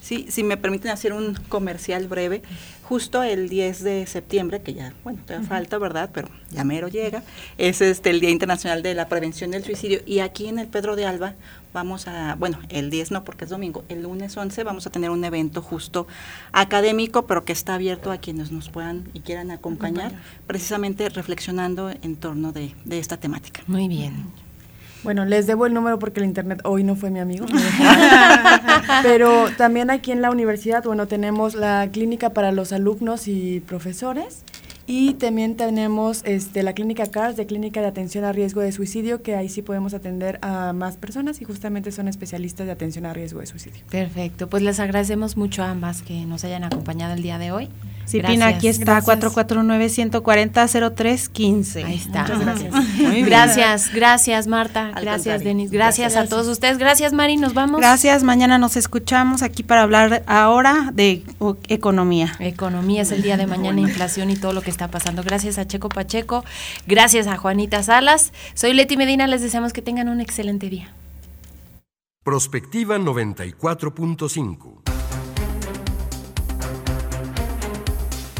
Sí, si me permiten hacer un comercial breve, justo el 10 de septiembre, que ya, bueno, todavía falta, ¿verdad? Pero ya mero llega, es este el Día Internacional de la Prevención del Suicidio y aquí en el Pedro de Alba vamos a, bueno, el 10 no porque es domingo, el lunes 11 vamos a tener un evento justo académico, pero que está abierto a quienes nos puedan y quieran acompañar, precisamente reflexionando en torno de, de esta temática. Muy bien. Bueno, les debo el número porque el internet hoy no fue mi amigo. *laughs* Pero también aquí en la universidad, bueno, tenemos la clínica para los alumnos y profesores y también tenemos este, la clínica CARS, de Clínica de Atención a Riesgo de Suicidio, que ahí sí podemos atender a más personas y justamente son especialistas de atención a riesgo de suicidio. Perfecto, pues les agradecemos mucho a ambas que nos hayan acompañado el día de hoy. Sí, Pina, aquí está, 449-140-0315. Ahí está. Muchas gracias. gracias, gracias Marta, gracias Denis, gracias, a todos ustedes, gracias Mari, nos vamos. Gracias, mañana nos escuchamos aquí para hablar ahora de economía. Economía es el día de mañana, inflación y todo lo que está pasando. Gracias a Checo Pacheco, gracias a Juanita Salas, soy Leti Medina, les deseamos que tengan un excelente día. Prospectiva 94.5